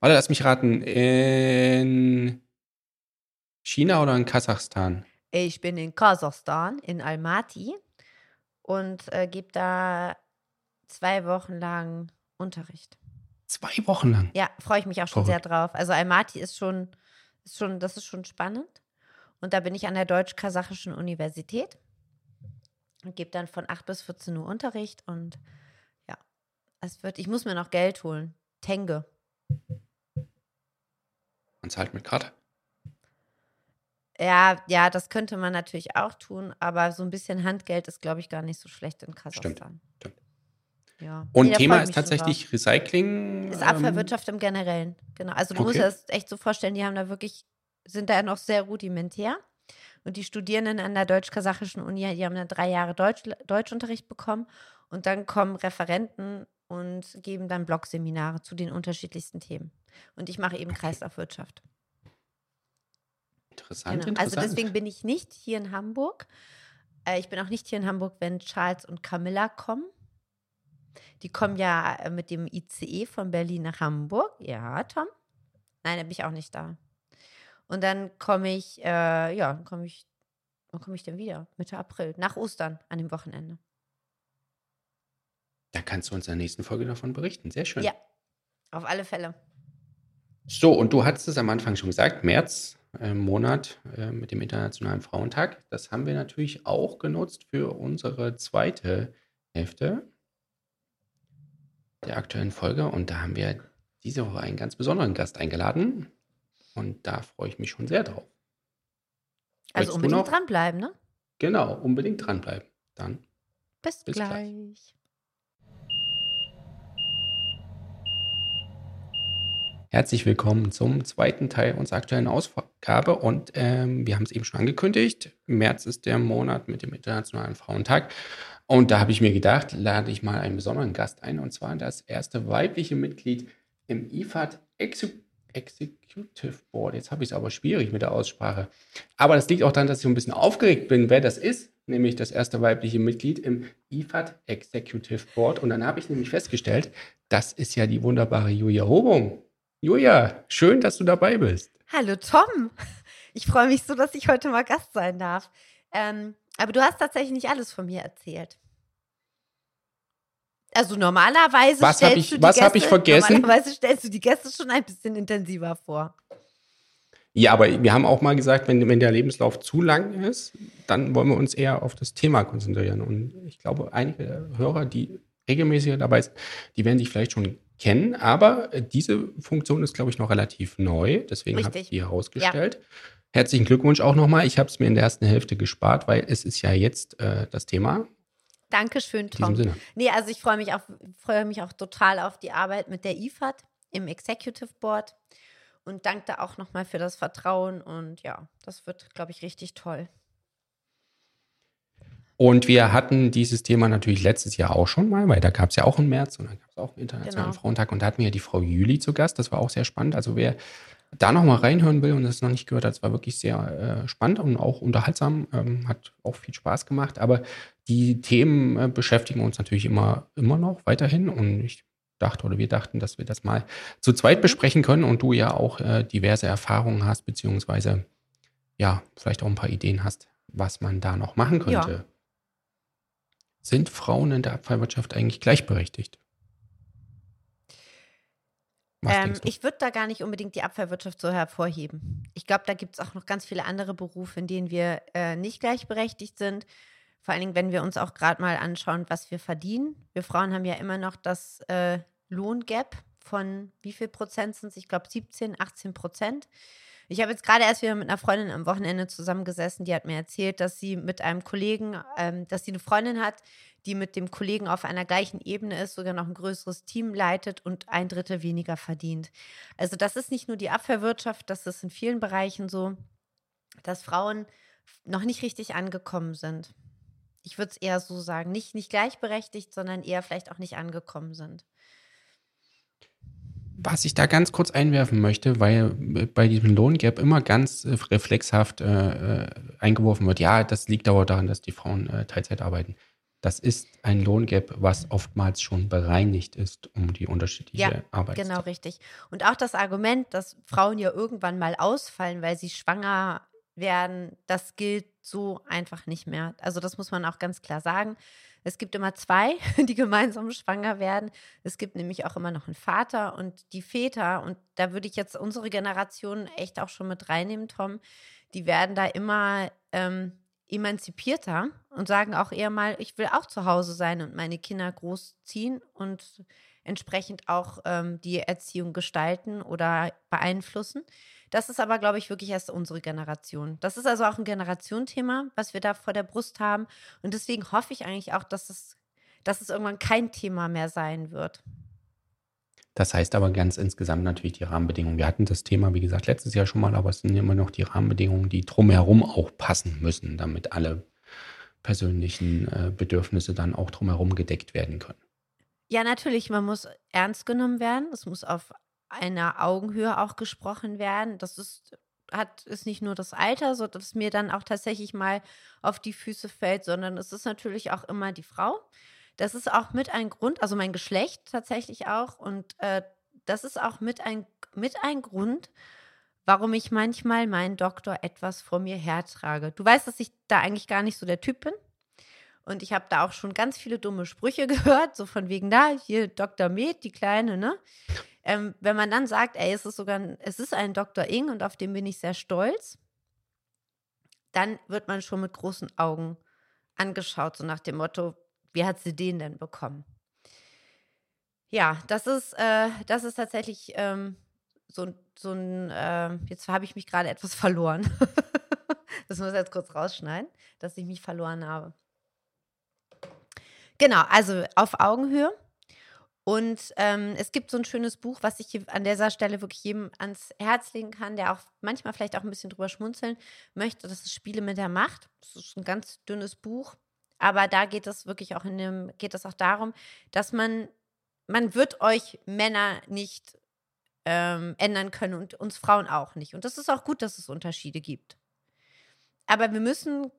S2: Warte, lass mich raten. In China oder in Kasachstan?
S3: Ich bin in Kasachstan, in Almaty und äh, gebe da zwei Wochen lang Unterricht.
S2: Zwei Wochen lang?
S3: Ja, freue ich mich auch schon Verrückt. sehr drauf. Also Almaty ist schon, ist schon, das ist schon spannend. Und da bin ich an der Deutsch-Kasachischen Universität und gebe dann von 8 bis 14 Uhr Unterricht und ja, es wird, ich muss mir noch Geld holen. Tenge.
S2: Man zahlt mit Karte.
S3: Ja, ja, das könnte man natürlich auch tun, aber so ein bisschen Handgeld ist, glaube ich, gar nicht so schlecht in Kasachstan.
S2: Stimmt. Stimmt. Ja. Und nee, Thema ist tatsächlich Recycling.
S3: Ist Abfallwirtschaft ähm, im Generellen. Genau. Also du okay. musst dir das echt so vorstellen, die haben da wirklich, sind da noch sehr rudimentär. Und die Studierenden an der deutsch-kasachischen Uni, die haben dann drei Jahre Deutsch, Deutschunterricht bekommen. Und dann kommen Referenten und geben dann Blogseminare zu den unterschiedlichsten Themen. Und ich mache eben. Kreislaufwirtschaft.
S2: Interessant,
S3: genau. Also deswegen bin ich nicht hier in Hamburg. Äh, ich bin auch nicht hier in Hamburg, wenn Charles und Camilla kommen. Die kommen ja äh, mit dem ICE von Berlin nach Hamburg. Ja, Tom? Nein, da bin ich auch nicht da. Und dann komme ich, äh, ja, dann komme ich, wann komme ich denn wieder? Mitte April, nach Ostern, an dem Wochenende.
S2: Da kannst du uns in der nächsten Folge davon berichten. Sehr schön.
S3: Ja, auf alle Fälle.
S2: So, und du hattest es am Anfang schon gesagt, März äh, Monat äh, mit dem Internationalen Frauentag. Das haben wir natürlich auch genutzt für unsere zweite Hälfte der aktuellen Folge. Und da haben wir diese Woche einen ganz besonderen Gast eingeladen. Und da freue ich mich schon sehr drauf.
S3: Also Möchtest unbedingt dranbleiben, ne?
S2: Genau, unbedingt dranbleiben. Dann
S3: bis, bis gleich. gleich.
S2: Herzlich willkommen zum zweiten Teil unserer aktuellen Ausgabe. Und ähm, wir haben es eben schon angekündigt. März ist der Monat mit dem Internationalen Frauentag. Und da habe ich mir gedacht, lade ich mal einen besonderen Gast ein. Und zwar das erste weibliche Mitglied im IFAD Executive Board. Jetzt habe ich es aber schwierig mit der Aussprache. Aber das liegt auch daran, dass ich ein bisschen aufgeregt bin, wer das ist. Nämlich das erste weibliche Mitglied im IFAD Executive Board. Und dann habe ich nämlich festgestellt, das ist ja die wunderbare Julia Hobung. Julia, schön, dass du dabei bist.
S3: Hallo Tom. Ich freue mich so, dass ich heute mal Gast sein darf. Ähm, aber du hast tatsächlich nicht alles von mir erzählt. Also normalerweise
S2: was stellst ich, du die was habe ich vergessen?
S3: Normalerweise stellst du die Gäste schon ein bisschen intensiver vor.
S2: Ja, aber wir haben auch mal gesagt, wenn, wenn der Lebenslauf zu lang ist, dann wollen wir uns eher auf das Thema konzentrieren. Und ich glaube, einige Hörer, die regelmäßig dabei sind, die werden sich vielleicht schon kennen, aber diese Funktion ist, glaube ich, noch relativ neu. Deswegen habe ich die herausgestellt. Ja. Herzlichen Glückwunsch auch nochmal. Ich habe es mir in der ersten Hälfte gespart, weil es ist ja jetzt äh, das Thema.
S3: Dankeschön, Tom. In diesem Sinne. Nee, also ich freue mich, auch, freue mich auch total auf die Arbeit mit der IFAD im Executive Board und danke da auch nochmal für das Vertrauen und ja, das wird, glaube ich, richtig toll.
S2: Und wir hatten dieses Thema natürlich letztes Jahr auch schon mal, weil da gab es ja auch im März und dann gab es auch einen Internationalen genau. Frauentag und da hatten wir ja die Frau Jüli zu Gast. Das war auch sehr spannend. Also wer da nochmal reinhören will und das noch nicht gehört hat, es war wirklich sehr äh, spannend und auch unterhaltsam, ähm, hat auch viel Spaß gemacht. Aber die Themen äh, beschäftigen uns natürlich immer, immer noch weiterhin und ich dachte oder wir dachten, dass wir das mal zu zweit mhm. besprechen können und du ja auch äh, diverse Erfahrungen hast, beziehungsweise ja, vielleicht auch ein paar Ideen hast, was man da noch machen könnte. Ja. Sind Frauen in der Abfallwirtschaft eigentlich gleichberechtigt?
S3: Ähm, ich würde da gar nicht unbedingt die Abfallwirtschaft so hervorheben. Ich glaube, da gibt es auch noch ganz viele andere Berufe, in denen wir äh, nicht gleichberechtigt sind. Vor allen Dingen, wenn wir uns auch gerade mal anschauen, was wir verdienen. Wir Frauen haben ja immer noch das äh, Lohngap von wie viel Prozent sind es? Ich glaube 17, 18 Prozent. Ich habe jetzt gerade erst wieder mit einer Freundin am Wochenende zusammengesessen, die hat mir erzählt, dass sie mit einem Kollegen, ähm, dass sie eine Freundin hat, die mit dem Kollegen auf einer gleichen Ebene ist, sogar noch ein größeres Team leitet und ein Drittel weniger verdient. Also das ist nicht nur die Abwehrwirtschaft, das ist in vielen Bereichen so, dass Frauen noch nicht richtig angekommen sind. Ich würde es eher so sagen, nicht, nicht gleichberechtigt, sondern eher vielleicht auch nicht angekommen sind.
S2: Was ich da ganz kurz einwerfen möchte, weil bei diesem Lohngap immer ganz äh, reflexhaft äh, äh, eingeworfen wird, ja, das liegt aber daran, dass die Frauen äh, Teilzeit arbeiten. Das ist ein Lohngap, was oftmals schon bereinigt ist um die unterschiedliche ja, Arbeitszeit.
S3: Genau, richtig. Und auch das Argument, dass Frauen ja irgendwann mal ausfallen, weil sie schwanger werden, das gilt so einfach nicht mehr. Also das muss man auch ganz klar sagen. Es gibt immer zwei, die gemeinsam schwanger werden. Es gibt nämlich auch immer noch einen Vater und die Väter. Und da würde ich jetzt unsere Generation echt auch schon mit reinnehmen, Tom. Die werden da immer ähm, emanzipierter und sagen auch eher mal, ich will auch zu Hause sein und meine Kinder großziehen und entsprechend auch ähm, die Erziehung gestalten oder beeinflussen. Das ist aber, glaube ich, wirklich erst unsere Generation. Das ist also auch ein Generationenthema, was wir da vor der Brust haben. Und deswegen hoffe ich eigentlich auch, dass es, dass es irgendwann kein Thema mehr sein wird.
S2: Das heißt aber ganz insgesamt natürlich die Rahmenbedingungen. Wir hatten das Thema, wie gesagt, letztes Jahr schon mal, aber es sind immer noch die Rahmenbedingungen, die drumherum auch passen müssen, damit alle persönlichen äh, Bedürfnisse dann auch drumherum gedeckt werden können.
S3: Ja, natürlich, man muss ernst genommen werden. Es muss auf einer Augenhöhe auch gesprochen werden. Das ist, hat, ist nicht nur das Alter, so dass mir dann auch tatsächlich mal auf die Füße fällt, sondern es ist natürlich auch immer die Frau. Das ist auch mit ein Grund, also mein Geschlecht tatsächlich auch. Und äh, das ist auch mit ein, mit ein Grund, warum ich manchmal meinen Doktor etwas vor mir hertrage. Du weißt, dass ich da eigentlich gar nicht so der Typ bin. Und ich habe da auch schon ganz viele dumme Sprüche gehört, so von wegen da, hier Dr. Med, die Kleine, ne? Ähm, wenn man dann sagt, ey, es ist sogar, ein, es ist ein Dr. Ing und auf den bin ich sehr stolz, dann wird man schon mit großen Augen angeschaut, so nach dem Motto, wie hat sie den denn bekommen? Ja, das ist, äh, das ist tatsächlich ähm, so, so ein, äh, jetzt habe ich mich gerade etwas verloren. das muss ich jetzt kurz rausschneiden, dass ich mich verloren habe. Genau, also auf Augenhöhe. Und ähm, es gibt so ein schönes Buch, was ich an dieser Stelle wirklich jedem ans Herz legen kann, der auch manchmal vielleicht auch ein bisschen drüber schmunzeln möchte. Das ist Spiele mit der Macht. Das ist ein ganz dünnes Buch. Aber da geht es wirklich auch in dem, geht es auch darum, dass man, man wird euch Männer nicht ähm, ändern können und uns Frauen auch nicht. Und das ist auch gut, dass es Unterschiede gibt. Aber wir müssen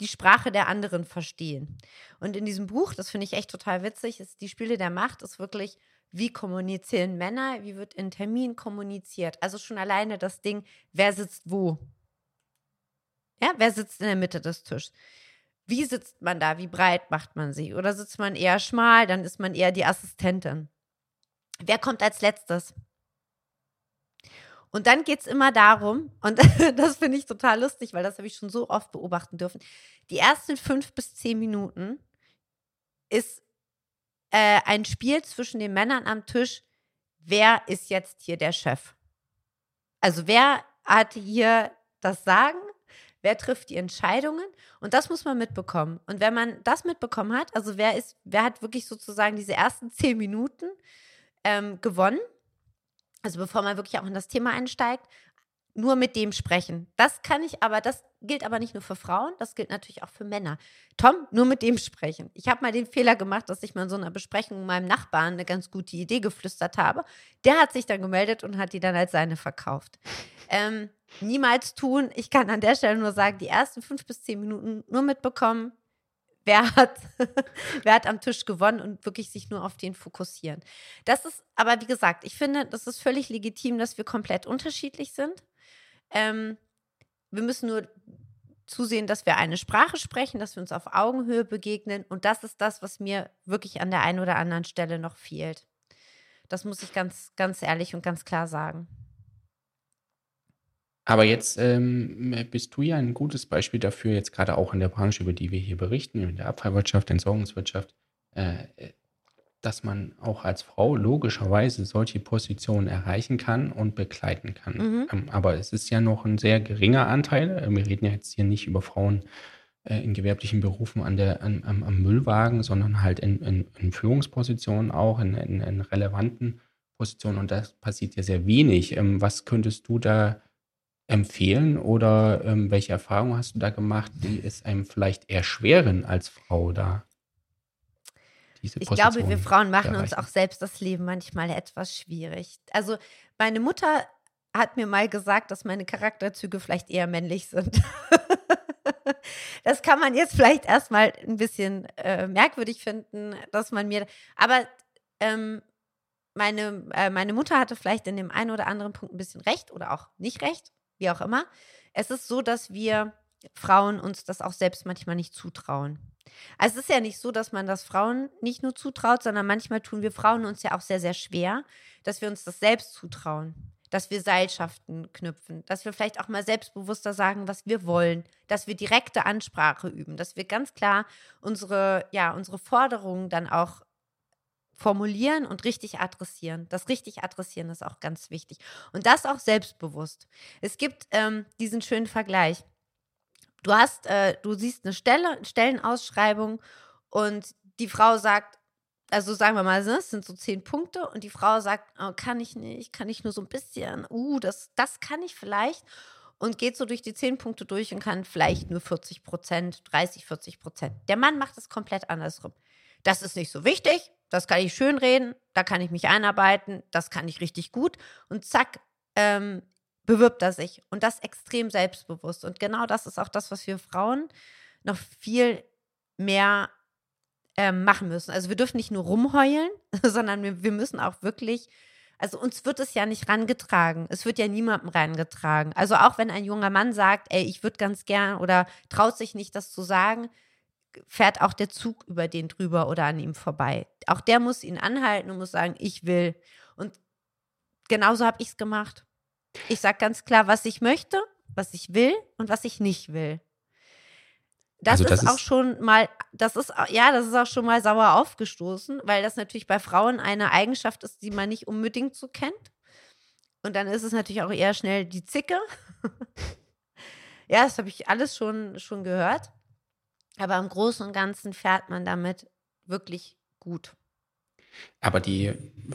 S3: die Sprache der anderen verstehen. Und in diesem Buch, das finde ich echt total witzig, ist die Spiele der Macht, ist wirklich, wie kommunizieren Männer, wie wird in Termin kommuniziert. Also schon alleine das Ding, wer sitzt wo. Ja, wer sitzt in der Mitte des Tisches? Wie sitzt man da? Wie breit macht man sich? Oder sitzt man eher schmal? Dann ist man eher die Assistentin. Wer kommt als letztes? Und dann geht es immer darum, und das finde ich total lustig, weil das habe ich schon so oft beobachten dürfen. Die ersten fünf bis zehn Minuten ist äh, ein Spiel zwischen den Männern am Tisch. Wer ist jetzt hier der Chef? Also wer hat hier das Sagen? Wer trifft die Entscheidungen? Und das muss man mitbekommen. Und wenn man das mitbekommen hat, also wer ist, wer hat wirklich sozusagen diese ersten zehn Minuten ähm, gewonnen? also bevor man wirklich auch in das Thema einsteigt, nur mit dem sprechen. Das kann ich aber, das gilt aber nicht nur für Frauen, das gilt natürlich auch für Männer. Tom, nur mit dem sprechen. Ich habe mal den Fehler gemacht, dass ich mal in so einer Besprechung meinem Nachbarn eine ganz gute Idee geflüstert habe. Der hat sich dann gemeldet und hat die dann als seine verkauft. Ähm, niemals tun. Ich kann an der Stelle nur sagen, die ersten fünf bis zehn Minuten nur mitbekommen, wer hat, wer hat am Tisch gewonnen und wirklich sich nur auf den fokussieren. Das ist, aber wie gesagt, ich finde, das ist völlig legitim, dass wir komplett unterschiedlich sind. Ähm, wir müssen nur zusehen, dass wir eine Sprache sprechen, dass wir uns auf Augenhöhe begegnen. Und das ist das, was mir wirklich an der einen oder anderen Stelle noch fehlt. Das muss ich ganz, ganz ehrlich und ganz klar sagen.
S2: Aber jetzt ähm, bist du ja ein gutes Beispiel dafür, jetzt gerade auch in der Branche, über die wir hier berichten, in der Abfallwirtschaft, Entsorgungswirtschaft, äh, dass man auch als Frau logischerweise solche Positionen erreichen kann und begleiten kann. Mhm. Ähm, aber es ist ja noch ein sehr geringer Anteil. Wir reden ja jetzt hier nicht über Frauen äh, in gewerblichen Berufen an der, an, am, am, Müllwagen, sondern halt in, in, in Führungspositionen auch, in, in, relevanten Positionen. Und das passiert ja sehr wenig. Ähm, was könntest du da empfehlen oder ähm, welche Erfahrungen hast du da gemacht, die es einem vielleicht erschweren als Frau da?
S3: Diese ich glaube, wir Frauen machen uns auch selbst das Leben manchmal etwas schwierig. Also meine Mutter hat mir mal gesagt, dass meine Charakterzüge vielleicht eher männlich sind. das kann man jetzt vielleicht erstmal ein bisschen äh, merkwürdig finden, dass man mir. Aber ähm, meine, äh, meine Mutter hatte vielleicht in dem einen oder anderen Punkt ein bisschen recht oder auch nicht recht wie auch immer. Es ist so, dass wir Frauen uns das auch selbst manchmal nicht zutrauen. Also es ist ja nicht so, dass man das Frauen nicht nur zutraut, sondern manchmal tun wir Frauen uns ja auch sehr, sehr schwer, dass wir uns das selbst zutrauen, dass wir Seilschaften knüpfen, dass wir vielleicht auch mal selbstbewusster sagen, was wir wollen, dass wir direkte Ansprache üben, dass wir ganz klar unsere, ja, unsere Forderungen dann auch formulieren und richtig adressieren. Das richtig adressieren ist auch ganz wichtig. Und das auch selbstbewusst. Es gibt ähm, diesen schönen Vergleich. Du hast, äh, du siehst eine Stelle, Stellenausschreibung und die Frau sagt, also sagen wir mal, es sind so zehn Punkte und die Frau sagt, oh, kann ich nicht, kann ich nur so ein bisschen, uh, das, das kann ich vielleicht und geht so durch die zehn Punkte durch und kann vielleicht nur 40 Prozent, 30, 40 Prozent. Der Mann macht es komplett andersrum. Das ist nicht so wichtig, das kann ich schön reden, da kann ich mich einarbeiten, das kann ich richtig gut. Und zack, ähm, bewirbt er sich. Und das extrem selbstbewusst. Und genau das ist auch das, was wir Frauen noch viel mehr ähm, machen müssen. Also wir dürfen nicht nur rumheulen, sondern wir, wir müssen auch wirklich also uns wird es ja nicht rangetragen. Es wird ja niemandem rangetragen. Also auch wenn ein junger Mann sagt, ey, ich würde ganz gern oder traut sich nicht, das zu sagen, fährt auch der Zug über den drüber oder an ihm vorbei. Auch der muss ihn anhalten und muss sagen, ich will. Und genauso habe ich es gemacht. Ich sage ganz klar, was ich möchte, was ich will und was ich nicht will. Das, also das ist auch ist schon mal, das ist, ja, das ist auch schon mal sauer aufgestoßen, weil das natürlich bei Frauen eine Eigenschaft ist, die man nicht unbedingt so kennt. Und dann ist es natürlich auch eher schnell die Zicke. ja, das habe ich alles schon, schon gehört. Aber im Großen und Ganzen fährt man damit wirklich gut.
S2: Aber die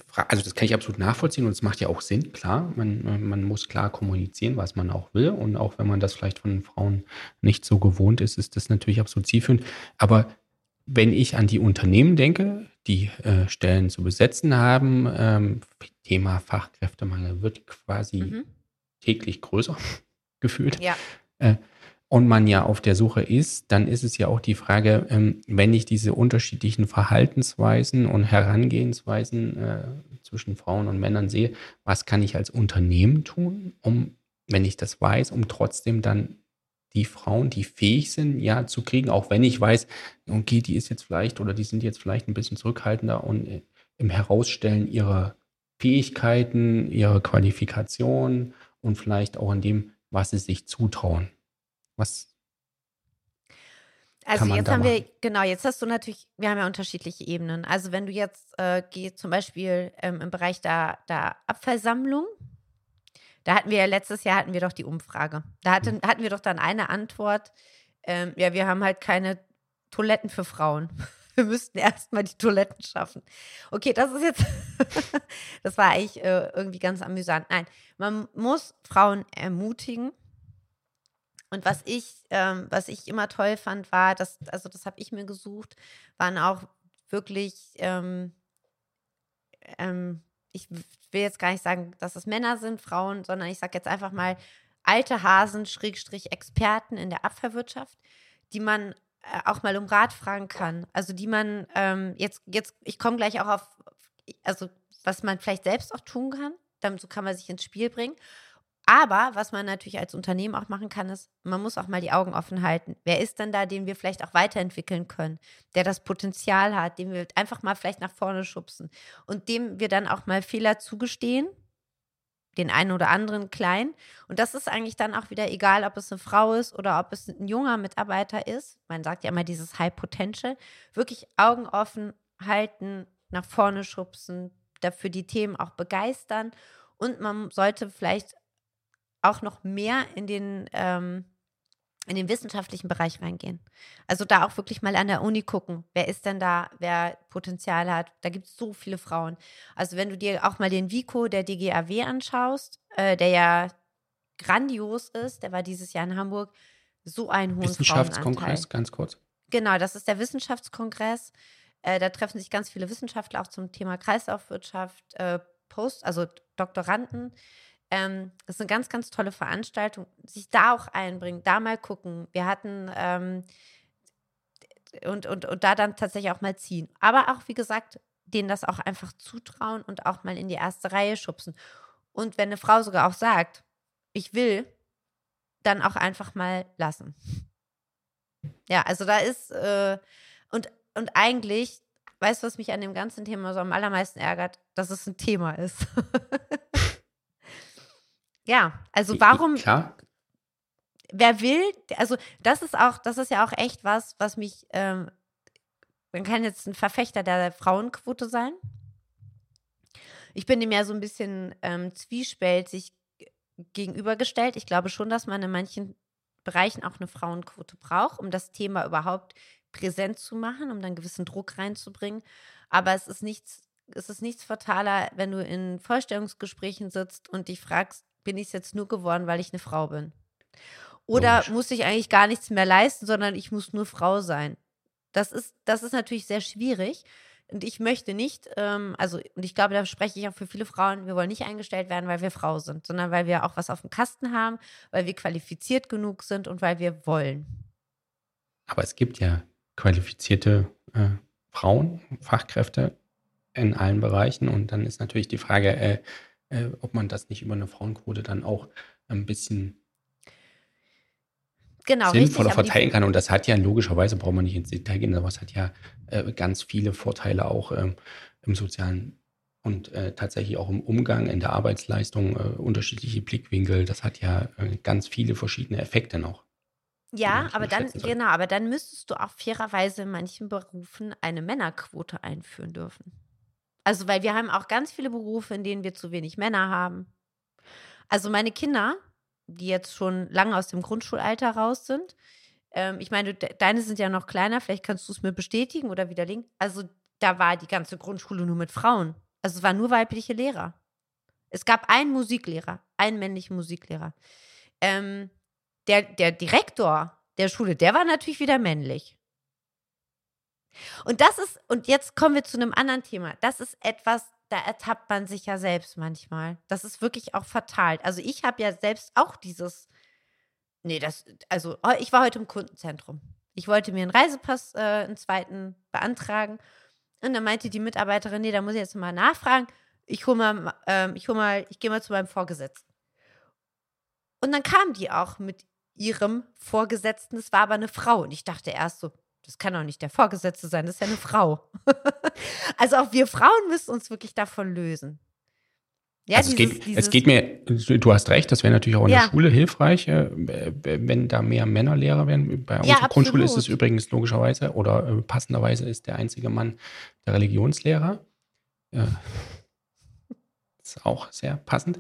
S2: Frage, also das kann ich absolut nachvollziehen und es macht ja auch Sinn, klar. Man, man muss klar kommunizieren, was man auch will. Und auch wenn man das vielleicht von Frauen nicht so gewohnt ist, ist das natürlich absolut zielführend. Aber wenn ich an die Unternehmen denke, die äh, Stellen zu besetzen haben, ähm, Thema Fachkräftemangel wird quasi mhm. täglich größer gefühlt. Ja. Äh, und man ja auf der Suche ist, dann ist es ja auch die Frage, ähm, wenn ich diese unterschiedlichen Verhaltensweisen und Herangehensweisen äh, zwischen Frauen und Männern sehe, was kann ich als Unternehmen tun, um, wenn ich das weiß, um trotzdem dann die Frauen, die fähig sind, ja, zu kriegen, auch wenn ich weiß, okay, die ist jetzt vielleicht oder die sind jetzt vielleicht ein bisschen zurückhaltender und äh, im Herausstellen ihrer Fähigkeiten, ihrer Qualifikation und vielleicht auch an dem, was sie sich zutrauen. Was
S3: also jetzt haben machen? wir, genau, jetzt hast du natürlich, wir haben ja unterschiedliche Ebenen. Also wenn du jetzt äh, gehst, zum Beispiel ähm, im Bereich der, der Abfallsammlung, da hatten wir ja letztes Jahr hatten wir doch die Umfrage. Da hatten, hatten wir doch dann eine Antwort, ähm, ja, wir haben halt keine Toiletten für Frauen. Wir müssten erstmal die Toiletten schaffen. Okay, das ist jetzt, das war eigentlich äh, irgendwie ganz amüsant. Nein, man muss Frauen ermutigen, und was ich, ähm, was ich immer toll fand, war, dass, also das habe ich mir gesucht, waren auch wirklich, ähm, ähm, ich will jetzt gar nicht sagen, dass es Männer sind, Frauen, sondern ich sage jetzt einfach mal alte Hasen, Schrägstrich Experten in der Abwehrwirtschaft, die man äh, auch mal um Rat fragen kann. Also die man ähm, jetzt, jetzt, ich komme gleich auch auf, also was man vielleicht selbst auch tun kann, dann so kann man sich ins Spiel bringen. Aber was man natürlich als Unternehmen auch machen kann, ist, man muss auch mal die Augen offen halten. Wer ist denn da, den wir vielleicht auch weiterentwickeln können, der das Potenzial hat, den wir einfach mal vielleicht nach vorne schubsen und dem wir dann auch mal Fehler zugestehen, den einen oder anderen klein. Und das ist eigentlich dann auch wieder egal, ob es eine Frau ist oder ob es ein junger Mitarbeiter ist. Man sagt ja immer dieses High Potential. Wirklich Augen offen halten, nach vorne schubsen, dafür die Themen auch begeistern. Und man sollte vielleicht auch noch mehr in den, ähm, in den wissenschaftlichen Bereich reingehen. Also da auch wirklich mal an der Uni gucken, wer ist denn da, wer Potenzial hat. Da gibt es so viele Frauen. Also wenn du dir auch mal den Vico der DGAW anschaust, äh, der ja grandios ist, der war dieses Jahr in Hamburg, so ein hohen
S2: Wissenschaftskongress, ganz kurz.
S3: Genau, das ist der Wissenschaftskongress. Äh, da treffen sich ganz viele Wissenschaftler auch zum Thema Kreislaufwirtschaft, äh, Post, also Doktoranden. Ähm, das ist eine ganz, ganz tolle Veranstaltung. Sich da auch einbringen, da mal gucken. Wir hatten ähm, und, und, und da dann tatsächlich auch mal ziehen. Aber auch, wie gesagt, denen das auch einfach zutrauen und auch mal in die erste Reihe schubsen. Und wenn eine Frau sogar auch sagt, ich will, dann auch einfach mal lassen. Ja, also da ist, äh, und, und eigentlich, weißt du, was mich an dem ganzen Thema so am allermeisten ärgert? Dass es ein Thema ist. Ja, also warum.
S2: Klar.
S3: Wer will, also das ist auch, das ist ja auch echt was, was mich, ähm, man kann jetzt ein Verfechter der Frauenquote sein. Ich bin dem ja so ein bisschen ähm, zwiespältig gegenübergestellt. Ich glaube schon, dass man in manchen Bereichen auch eine Frauenquote braucht, um das Thema überhaupt präsent zu machen, um dann gewissen Druck reinzubringen. Aber es ist nichts, es ist nichts fataler, wenn du in Vorstellungsgesprächen sitzt und dich fragst, bin ich es jetzt nur geworden, weil ich eine Frau bin? Oder Logisch. muss ich eigentlich gar nichts mehr leisten, sondern ich muss nur Frau sein? Das ist, das ist natürlich sehr schwierig. Und ich möchte nicht, ähm, also, und ich glaube, da spreche ich auch für viele Frauen, wir wollen nicht eingestellt werden, weil wir Frau sind, sondern weil wir auch was auf dem Kasten haben, weil wir qualifiziert genug sind und weil wir wollen.
S2: Aber es gibt ja qualifizierte äh, Frauen, Fachkräfte in allen Bereichen. Und dann ist natürlich die Frage, äh, äh, ob man das nicht über eine Frauenquote dann auch ein bisschen
S3: genau,
S2: sinnvoller
S3: richtig,
S2: verteilen kann. Und das hat ja logischerweise, braucht man nicht ins Detail gehen, aber es hat ja äh, ganz viele Vorteile auch ähm, im sozialen und äh, tatsächlich auch im Umgang, in der Arbeitsleistung, äh, unterschiedliche Blickwinkel. Das hat ja äh, ganz viele verschiedene Effekte noch.
S3: Ja, aber dann, genau, aber dann müsstest du auch fairerweise in manchen Berufen eine Männerquote einführen dürfen. Also, weil wir haben auch ganz viele Berufe, in denen wir zu wenig Männer haben. Also, meine Kinder, die jetzt schon lange aus dem Grundschulalter raus sind, ähm, ich meine, deine sind ja noch kleiner, vielleicht kannst du es mir bestätigen oder widerlegen. Also, da war die ganze Grundschule nur mit Frauen. Also, es waren nur weibliche Lehrer. Es gab einen Musiklehrer, einen männlichen Musiklehrer. Ähm, der, der Direktor der Schule, der war natürlich wieder männlich. Und das ist, und jetzt kommen wir zu einem anderen Thema. Das ist etwas, da ertappt man sich ja selbst manchmal. Das ist wirklich auch fatal. Also ich habe ja selbst auch dieses, nee, das, also ich war heute im Kundenzentrum. Ich wollte mir einen Reisepass, äh, einen zweiten beantragen. Und dann meinte die Mitarbeiterin, nee, da muss ich jetzt mal nachfragen. Ich hole mal, ähm, ich hole mal, ich gehe mal zu meinem Vorgesetzten. Und dann kam die auch mit ihrem Vorgesetzten. Es war aber eine Frau. Und ich dachte erst so, das kann doch nicht der Vorgesetzte sein, das ist ja eine Frau. also auch wir Frauen müssen uns wirklich davon lösen.
S2: Ja, also dieses, es, geht, dieses es geht mir, du hast recht, das wäre natürlich auch in ja. der Schule hilfreich, äh, wenn da mehr Männerlehrer wären. Bei unserer ja, Grundschule ist es übrigens logischerweise oder äh, passenderweise ist der einzige Mann der Religionslehrer. Ist auch sehr passend.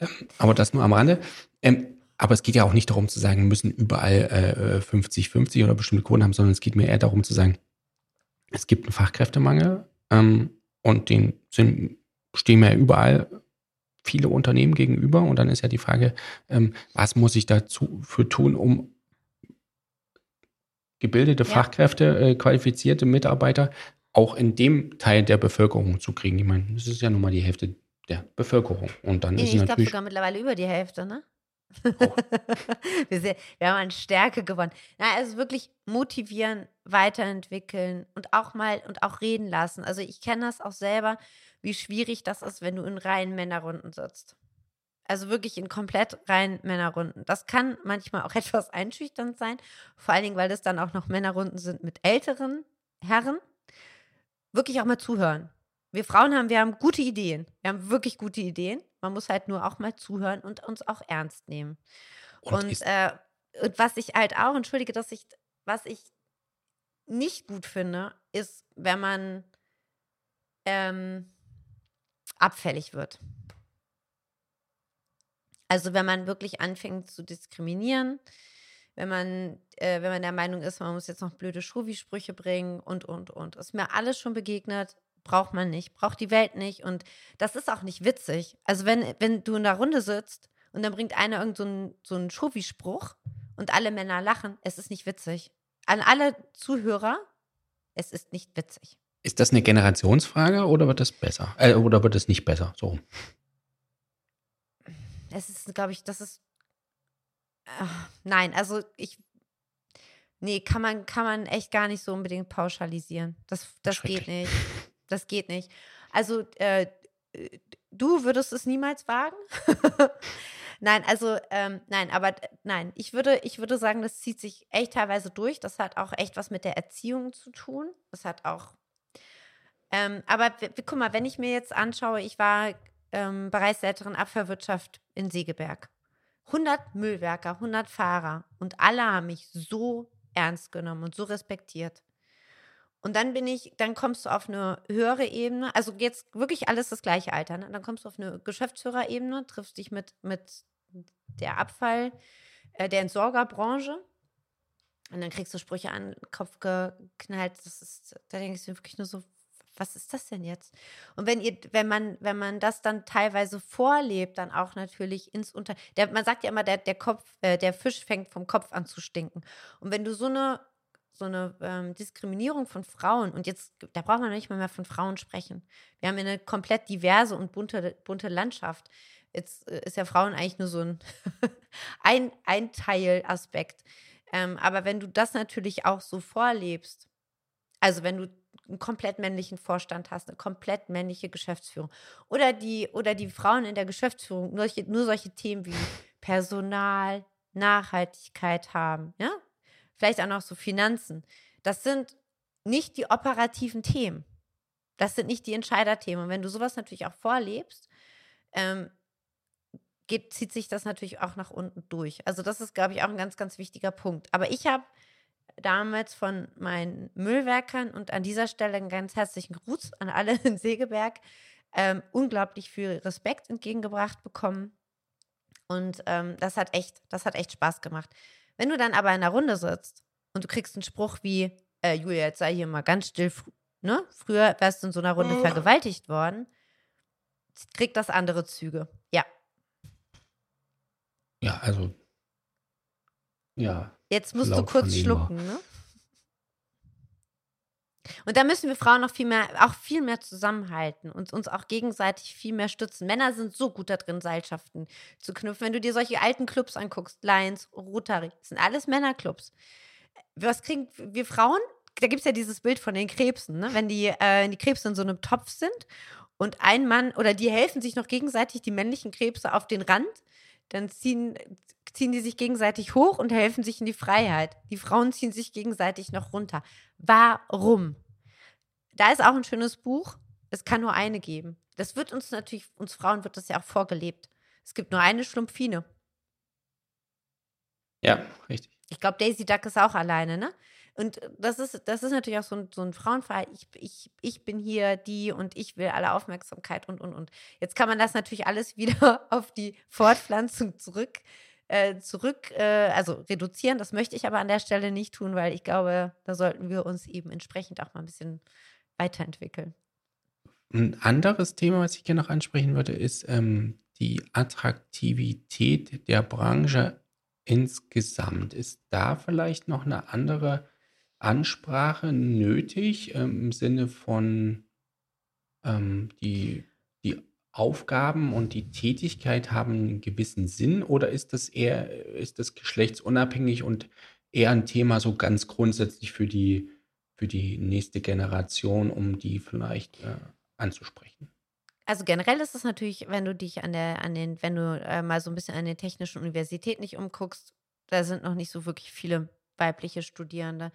S2: Ähm, aber das nur am Rande. Aber es geht ja auch nicht darum zu sagen, wir müssen überall 50-50 äh, oder bestimmte Quoten haben, sondern es geht mir eher darum zu sagen, es gibt einen Fachkräftemangel ähm, und den sind, stehen mir überall viele Unternehmen gegenüber. Und dann ist ja die Frage, ähm, was muss ich dazu für tun, um gebildete ja. Fachkräfte, äh, qualifizierte Mitarbeiter auch in dem Teil der Bevölkerung zu kriegen. Ich meine, das ist ja nun mal die Hälfte der Bevölkerung. Und dann
S3: ich
S2: ist ich
S3: glaube sogar mittlerweile über die Hälfte, ne? wir, sind, wir, haben an Stärke gewonnen. Na, also wirklich motivieren, weiterentwickeln und auch mal und auch reden lassen. Also ich kenne das auch selber, wie schwierig das ist, wenn du in reinen Männerrunden sitzt. Also wirklich in komplett rein Männerrunden. Das kann manchmal auch etwas einschüchternd sein. Vor allen Dingen, weil das dann auch noch Männerrunden sind mit älteren Herren. Wirklich auch mal zuhören. Wir Frauen haben, wir haben gute Ideen. Wir haben wirklich gute Ideen. Man muss halt nur auch mal zuhören und uns auch ernst nehmen. Und, und, äh, und was ich halt auch, entschuldige, dass ich, was ich nicht gut finde, ist, wenn man ähm, abfällig wird. Also wenn man wirklich anfängt zu diskriminieren, wenn man, äh, wenn man der Meinung ist, man muss jetzt noch blöde Schuvi-Sprüche bringen und, und, und. Ist mir alles schon begegnet, braucht man nicht, braucht die Welt nicht. Und das ist auch nicht witzig. Also wenn, wenn du in der Runde sitzt und dann bringt einer irgendeinen so einen Schuvi-Spruch und alle Männer lachen, es ist nicht witzig. An alle Zuhörer, es ist nicht witzig.
S2: Ist das eine Generationsfrage oder wird das besser? Äh, oder wird es nicht besser? So
S3: es ist, glaube ich, das ist. Äh, nein, also ich. Nee, kann man, kann man echt gar nicht so unbedingt pauschalisieren. Das, das geht nicht. Das geht nicht. Also, äh, du würdest es niemals wagen? nein, also, ähm, nein, aber nein, ich würde, ich würde sagen, das zieht sich echt teilweise durch. Das hat auch echt was mit der Erziehung zu tun. Das hat auch. Ähm, aber guck mal, wenn ich mir jetzt anschaue, ich war ähm, Bereichsleiterin Abfallwirtschaft in Segeberg. 100 Müllwerker, 100 Fahrer und alle haben mich so ernst genommen und so respektiert. Und dann bin ich, dann kommst du auf eine höhere Ebene, also jetzt wirklich alles das gleiche Alter, ne? dann kommst du auf eine Geschäftsführerebene, triffst dich mit, mit der Abfall, äh, der Entsorgerbranche und dann kriegst du Sprüche an den Kopf geknallt. Das ist, da denkst du wirklich nur so, was ist das denn jetzt? Und wenn ihr, wenn man, wenn man das dann teilweise vorlebt, dann auch natürlich ins Unter, der, man sagt ja immer, der, der Kopf, äh, der Fisch fängt vom Kopf an zu stinken. Und wenn du so eine, so eine ähm, Diskriminierung von Frauen, und jetzt, da braucht man nicht mal mehr von Frauen sprechen. Wir haben eine komplett diverse und bunte, bunte Landschaft. Jetzt äh, ist ja Frauen eigentlich nur so ein, ein, ein Teilaspekt. Ähm, aber wenn du das natürlich auch so vorlebst, also wenn du einen komplett männlichen Vorstand hast, eine komplett männliche Geschäftsführung. Oder die, oder die Frauen in der Geschäftsführung nur solche, nur solche Themen wie Personal, Nachhaltigkeit haben, ja? Vielleicht auch noch so Finanzen. Das sind nicht die operativen Themen. Das sind nicht die Entscheiderthemen. Und wenn du sowas natürlich auch vorlebst, ähm, geht, zieht sich das natürlich auch nach unten durch. Also das ist, glaube ich, auch ein ganz, ganz wichtiger Punkt. Aber ich habe damals von meinen Müllwerkern und an dieser Stelle einen ganz herzlichen Gruß an alle in Segeberg ähm, unglaublich viel Respekt entgegengebracht bekommen. Und ähm, das hat echt, das hat echt Spaß gemacht. Wenn du dann aber in der Runde sitzt und du kriegst einen Spruch wie, äh, Julia, jetzt sei hier mal ganz still, ne? Früher wärst du in so einer Runde vergewaltigt worden, kriegt das andere Züge. Ja.
S2: Ja, also ja,
S3: Jetzt musst du kurz schlucken, ne? Und da müssen wir Frauen noch viel mehr, auch viel mehr zusammenhalten und uns auch gegenseitig viel mehr stützen. Männer sind so gut da drin, Seilschaften zu knüpfen. Wenn du dir solche alten Clubs anguckst, Lions, Rotary, sind alles Männerclubs. Was kriegen wir Frauen? Da gibt es ja dieses Bild von den Krebsen, ne? wenn, die, äh, die Krebse in so einem Topf sind und ein Mann oder die helfen sich noch gegenseitig, die männlichen Krebse auf den Rand dann ziehen, ziehen die sich gegenseitig hoch und helfen sich in die Freiheit. Die Frauen ziehen sich gegenseitig noch runter. Warum? Da ist auch ein schönes Buch. Es kann nur eine geben. Das wird uns natürlich, uns Frauen wird das ja auch vorgelebt. Es gibt nur eine Schlumpfine.
S2: Ja, richtig.
S3: Ich glaube, Daisy Duck ist auch alleine, ne? Und das ist, das ist natürlich auch so ein, so ein Frauenfall. Ich, ich, ich bin hier die und ich will alle Aufmerksamkeit und, und, und. Jetzt kann man das natürlich alles wieder auf die Fortpflanzung zurück, äh, zurück, äh, also reduzieren. Das möchte ich aber an der Stelle nicht tun, weil ich glaube, da sollten wir uns eben entsprechend auch mal ein bisschen weiterentwickeln.
S2: Ein anderes Thema, was ich gerne noch ansprechen würde, ist ähm, die Attraktivität der Branche insgesamt. Ist da vielleicht noch eine andere Ansprache nötig ähm, im Sinne von ähm, die, die Aufgaben und die Tätigkeit haben einen gewissen Sinn oder ist das eher, ist das geschlechtsunabhängig und eher ein Thema so ganz grundsätzlich für die, für die nächste Generation, um die vielleicht äh, anzusprechen?
S3: Also generell ist es natürlich, wenn du dich an der, an den, wenn du äh, mal so ein bisschen an den technischen Universitäten nicht umguckst, da sind noch nicht so wirklich viele weibliche Studierende.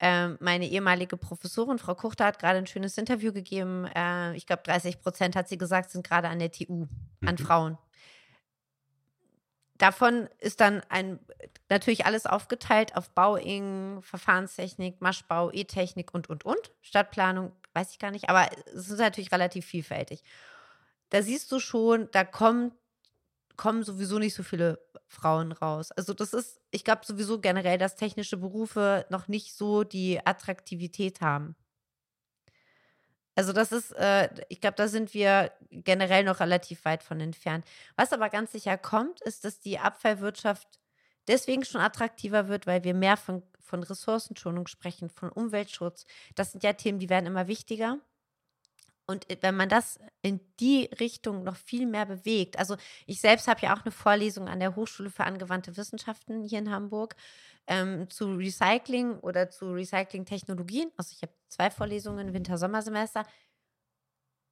S3: Ähm, meine ehemalige Professorin, Frau Kuchter, hat gerade ein schönes Interview gegeben. Äh, ich glaube, 30 Prozent hat sie gesagt, sind gerade an der TU, an mhm. Frauen. Davon ist dann ein, natürlich alles aufgeteilt auf Bauing, Verfahrenstechnik, Maschbau, E-Technik und, und, und. Stadtplanung, weiß ich gar nicht, aber es ist natürlich relativ vielfältig da siehst du schon, da kommt, kommen sowieso nicht so viele Frauen raus. Also das ist, ich glaube sowieso generell, dass technische Berufe noch nicht so die Attraktivität haben. Also das ist, äh, ich glaube, da sind wir generell noch relativ weit von entfernt. Was aber ganz sicher kommt, ist, dass die Abfallwirtschaft deswegen schon attraktiver wird, weil wir mehr von, von Ressourcenschonung sprechen, von Umweltschutz. Das sind ja Themen, die werden immer wichtiger. Und äh, wenn man das in die Richtung noch viel mehr bewegt, also ich selbst habe ja auch eine Vorlesung an der Hochschule für angewandte Wissenschaften hier in Hamburg ähm, zu Recycling oder zu Recycling-Technologien. Also ich habe zwei Vorlesungen, Winter-Sommersemester.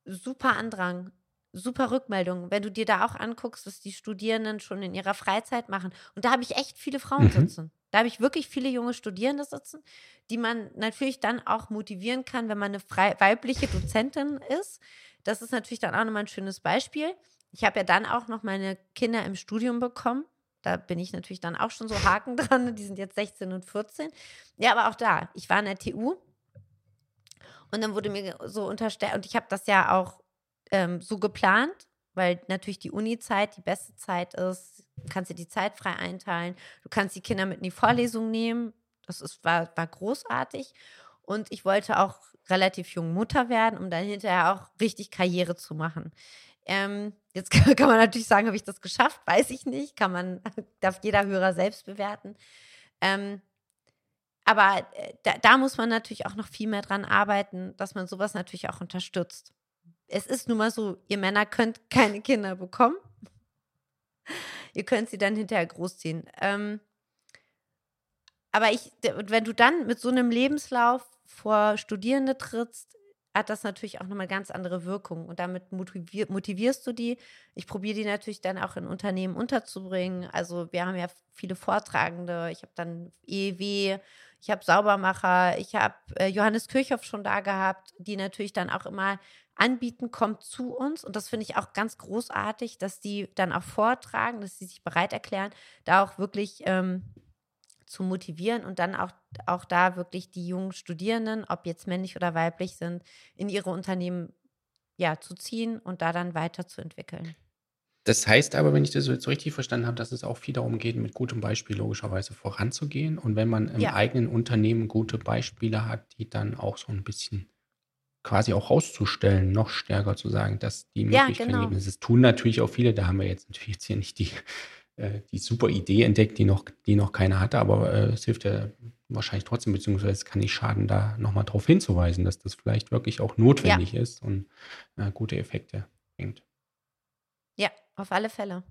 S3: Super Andrang, super Rückmeldung, wenn du dir da auch anguckst, was die Studierenden schon in ihrer Freizeit machen. Und da habe ich echt viele Frauen mhm. sitzen. Da habe ich wirklich viele junge Studierende sitzen, die man natürlich dann auch motivieren kann, wenn man eine frei, weibliche Dozentin ist. Das ist natürlich dann auch nochmal ein schönes Beispiel. Ich habe ja dann auch noch meine Kinder im Studium bekommen. Da bin ich natürlich dann auch schon so Haken dran. Die sind jetzt 16 und 14. Ja, aber auch da, ich war in der TU und dann wurde mir so unterstellt, und ich habe das ja auch ähm, so geplant, weil natürlich die Uni-Zeit die beste Zeit ist. Du kannst dir die Zeit frei einteilen. Du kannst die Kinder mit in die Vorlesung nehmen. Das ist, war, war großartig. Und ich wollte auch relativ jung Mutter werden, um dann hinterher auch richtig Karriere zu machen. Ähm, jetzt kann, man natürlich sagen, habe ich das geschafft? Weiß ich nicht. Kann man, darf jeder Hörer selbst bewerten. Ähm, aber äh, da, da, muss man natürlich auch noch viel mehr dran arbeiten, dass man sowas natürlich auch unterstützt es ist nun mal so, ihr Männer könnt keine Kinder bekommen. ihr könnt sie dann hinterher großziehen. Ähm, aber ich, wenn du dann mit so einem Lebenslauf vor Studierende trittst, hat das natürlich auch nochmal ganz andere Wirkung. Und damit motivier motivierst du die. Ich probiere die natürlich dann auch in Unternehmen unterzubringen. Also wir haben ja viele Vortragende. Ich habe dann EEW, ich habe Saubermacher, ich habe äh, Johannes Kirchhoff schon da gehabt, die natürlich dann auch immer anbieten, kommt zu uns. Und das finde ich auch ganz großartig, dass die dann auch vortragen, dass sie sich bereit erklären, da auch wirklich ähm, zu motivieren und dann auch, auch da wirklich die jungen Studierenden, ob jetzt männlich oder weiblich sind, in ihre Unternehmen ja, zu ziehen und da dann weiterzuentwickeln.
S2: Das heißt aber, wenn ich das jetzt richtig verstanden habe, dass es auch viel darum geht, mit gutem Beispiel logischerweise voranzugehen. Und wenn man im ja. eigenen Unternehmen gute Beispiele hat, die dann auch so ein bisschen quasi auch rauszustellen, noch stärker zu sagen, dass die
S3: Möglichkeit ja, genau. geben.
S2: Das tun natürlich auch viele, da haben wir jetzt natürlich jetzt hier nicht die, äh, die super Idee entdeckt, die noch, die noch keiner hatte, aber äh, es hilft ja wahrscheinlich trotzdem, beziehungsweise es kann nicht schaden, da nochmal darauf hinzuweisen, dass das vielleicht wirklich auch notwendig ja. ist und äh, gute Effekte bringt.
S3: Ja, auf alle Fälle.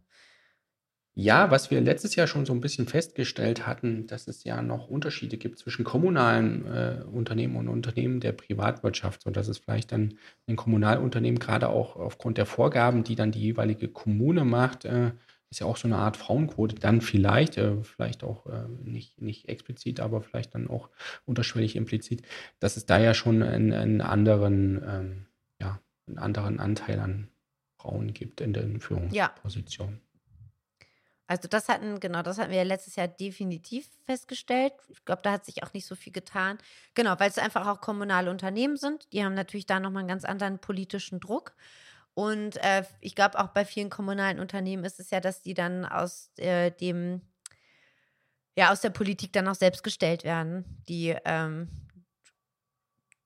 S2: Ja, was wir letztes Jahr schon so ein bisschen festgestellt hatten, dass es ja noch Unterschiede gibt zwischen kommunalen äh, Unternehmen und Unternehmen der Privatwirtschaft, sodass es vielleicht dann ein Kommunalunternehmen gerade auch aufgrund der Vorgaben, die dann die jeweilige Kommune macht, äh, ist ja auch so eine Art Frauenquote, dann vielleicht, äh, vielleicht auch äh, nicht, nicht explizit, aber vielleicht dann auch unterschwellig implizit, dass es da ja schon einen, einen anderen, ähm, ja, einen anderen Anteil an Frauen gibt in den Führungspositionen. Ja.
S3: Also das hatten, genau, das hatten wir letztes Jahr definitiv festgestellt. Ich glaube, da hat sich auch nicht so viel getan. Genau, weil es einfach auch kommunale Unternehmen sind. Die haben natürlich da nochmal einen ganz anderen politischen Druck. Und äh, ich glaube, auch bei vielen kommunalen Unternehmen ist es ja, dass die dann aus äh, dem, ja, aus der Politik dann auch selbst gestellt werden, die, ähm,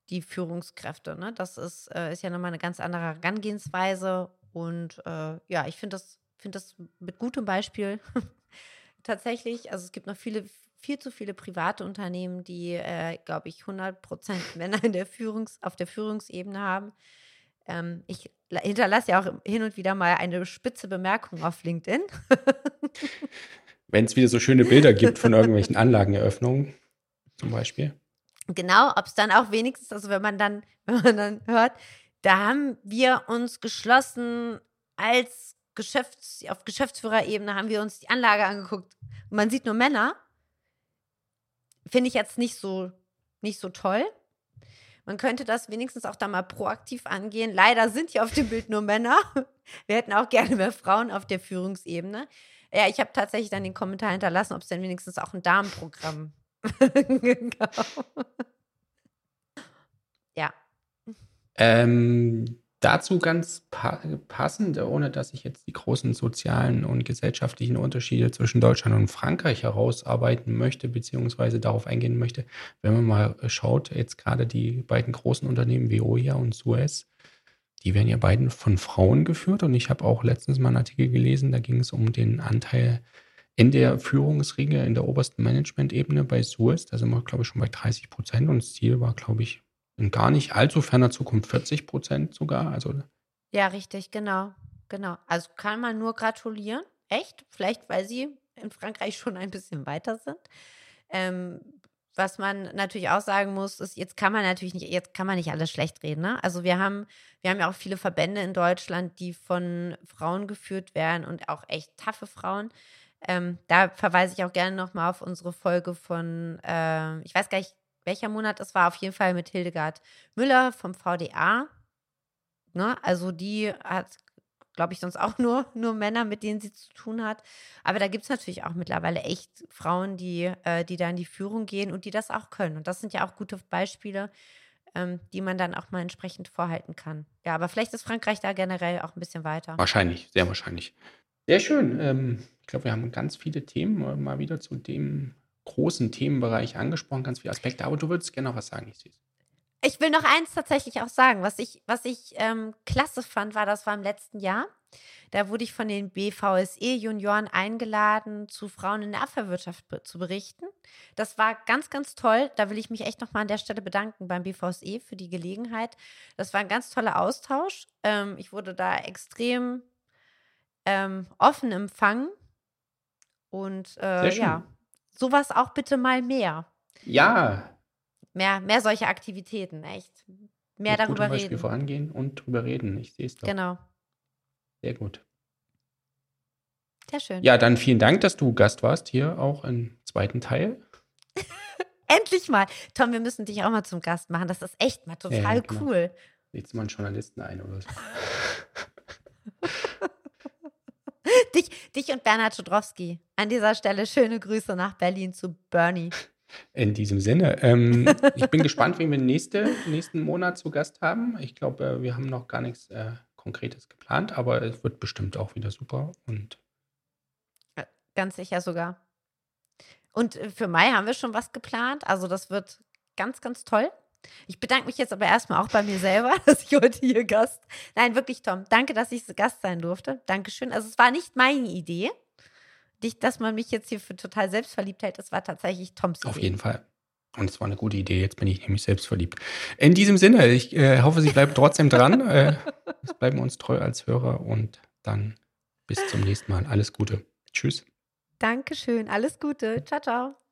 S3: die Führungskräfte. Ne? Das ist, äh, ist ja nochmal eine ganz andere Herangehensweise. Und äh, ja, ich finde das finde das mit gutem Beispiel tatsächlich. Also es gibt noch viele, viel zu viele private Unternehmen, die, äh, glaube ich, 100 Prozent Männer in der Führungs-, auf der Führungsebene haben. Ähm, ich hinterlasse ja auch hin und wieder mal eine spitze Bemerkung auf LinkedIn.
S2: Wenn es wieder so schöne Bilder gibt von irgendwelchen Anlageneröffnungen, zum Beispiel.
S3: Genau, ob es dann auch wenigstens, also wenn man dann, wenn man dann hört, Da haben wir uns geschlossen als Geschäfts auf Geschäftsführerebene haben wir uns die Anlage angeguckt. man sieht nur Männer. Finde ich jetzt nicht so, nicht so toll. Man könnte das wenigstens auch da mal proaktiv angehen. Leider sind hier auf dem Bild nur Männer. Wir hätten auch gerne mehr Frauen auf der Führungsebene. Ja, ich habe tatsächlich dann den Kommentar hinterlassen, ob es denn wenigstens auch ein Damenprogramm genau.
S2: Ja. Ähm, dazu ganz pa passend, ohne dass ich jetzt die großen sozialen und gesellschaftlichen Unterschiede zwischen Deutschland und Frankreich herausarbeiten möchte, beziehungsweise darauf eingehen möchte, wenn man mal schaut, jetzt gerade die beiden großen Unternehmen Veolia und Suez, die werden ja beiden von Frauen geführt. Und ich habe auch letztens mal einen Artikel gelesen, da ging es um den Anteil in der Führungsriege, in der obersten Management-Ebene bei Suez, da sind wir, glaube ich, schon bei 30 Prozent. Und das Ziel war, glaube ich, in gar nicht allzu ferner Zukunft 40 Prozent sogar. Also
S3: ja, richtig, genau. Genau. Also kann man nur gratulieren. Echt? Vielleicht, weil sie in Frankreich schon ein bisschen weiter sind. Ähm, was man natürlich auch sagen muss, ist, jetzt kann man natürlich nicht, jetzt kann man nicht alles schlecht reden. Ne? Also wir haben, wir haben ja auch viele Verbände in Deutschland, die von Frauen geführt werden und auch echt taffe Frauen. Ähm, da verweise ich auch gerne nochmal auf unsere Folge von, äh, ich weiß gar nicht, welcher Monat es war, auf jeden Fall mit Hildegard Müller vom VDA. Ne? Also die hat, glaube ich, sonst auch nur, nur Männer, mit denen sie zu tun hat. Aber da gibt es natürlich auch mittlerweile echt Frauen, die, äh, die da in die Führung gehen und die das auch können. Und das sind ja auch gute Beispiele, ähm, die man dann auch mal entsprechend vorhalten kann. Ja, aber vielleicht ist Frankreich da generell auch ein bisschen weiter.
S2: Wahrscheinlich, sehr wahrscheinlich. Sehr schön. Ähm, ich glaube, wir haben ganz viele Themen äh, mal wieder zu dem großen Themenbereich angesprochen, ganz viele Aspekte, aber du würdest gerne noch was sagen, ich sehe
S3: Ich will noch eins tatsächlich auch sagen, was ich, was ich ähm, klasse fand, war, das war im letzten Jahr. Da wurde ich von den BVSE-Junioren eingeladen, zu Frauen in der Abfallwirtschaft be zu berichten. Das war ganz, ganz toll. Da will ich mich echt nochmal an der Stelle bedanken beim BVSE für die Gelegenheit. Das war ein ganz toller Austausch. Ähm, ich wurde da extrem ähm, offen empfangen. Und äh, ja, sowas auch bitte mal mehr.
S2: Ja.
S3: Mehr, mehr solche Aktivitäten, echt. Mehr Mit darüber
S2: reden. Beispiel vorangehen und drüber reden. Ich sehe es doch.
S3: Genau.
S2: Sehr gut.
S3: Sehr schön.
S2: Ja, dann vielen Dank, dass du Gast warst hier auch im zweiten Teil.
S3: Endlich mal. Tom, wir müssen dich auch mal zum Gast machen. Das ist echt mal total ja, genau. cool.
S2: Lädst mal einen Journalisten ein oder so.
S3: dich, dich und Bernhard Schudrowski. An dieser Stelle schöne Grüße nach Berlin zu Bernie.
S2: In diesem Sinne, ähm, ich bin gespannt, wen wir nächste, nächsten Monat zu Gast haben. Ich glaube, äh, wir haben noch gar nichts äh, Konkretes geplant, aber es wird bestimmt auch wieder super und
S3: ganz sicher sogar. Und äh, für Mai haben wir schon was geplant. Also das wird ganz, ganz toll. Ich bedanke mich jetzt aber erstmal auch bei mir selber, dass ich heute hier Gast. Nein, wirklich, Tom. Danke, dass ich Gast sein durfte. Dankeschön. Also, es war nicht meine Idee, dass man mich jetzt hier für total selbstverliebt hält. Es war tatsächlich Toms Idee.
S2: Auf jeden Fall. Und es war eine gute Idee. Jetzt bin ich nämlich selbstverliebt. In diesem Sinne, ich äh, hoffe, Sie bleiben trotzdem dran. äh, es bleiben uns treu als Hörer und dann bis zum nächsten Mal. Alles Gute. Tschüss.
S3: Dankeschön. Alles Gute. Ciao, ciao.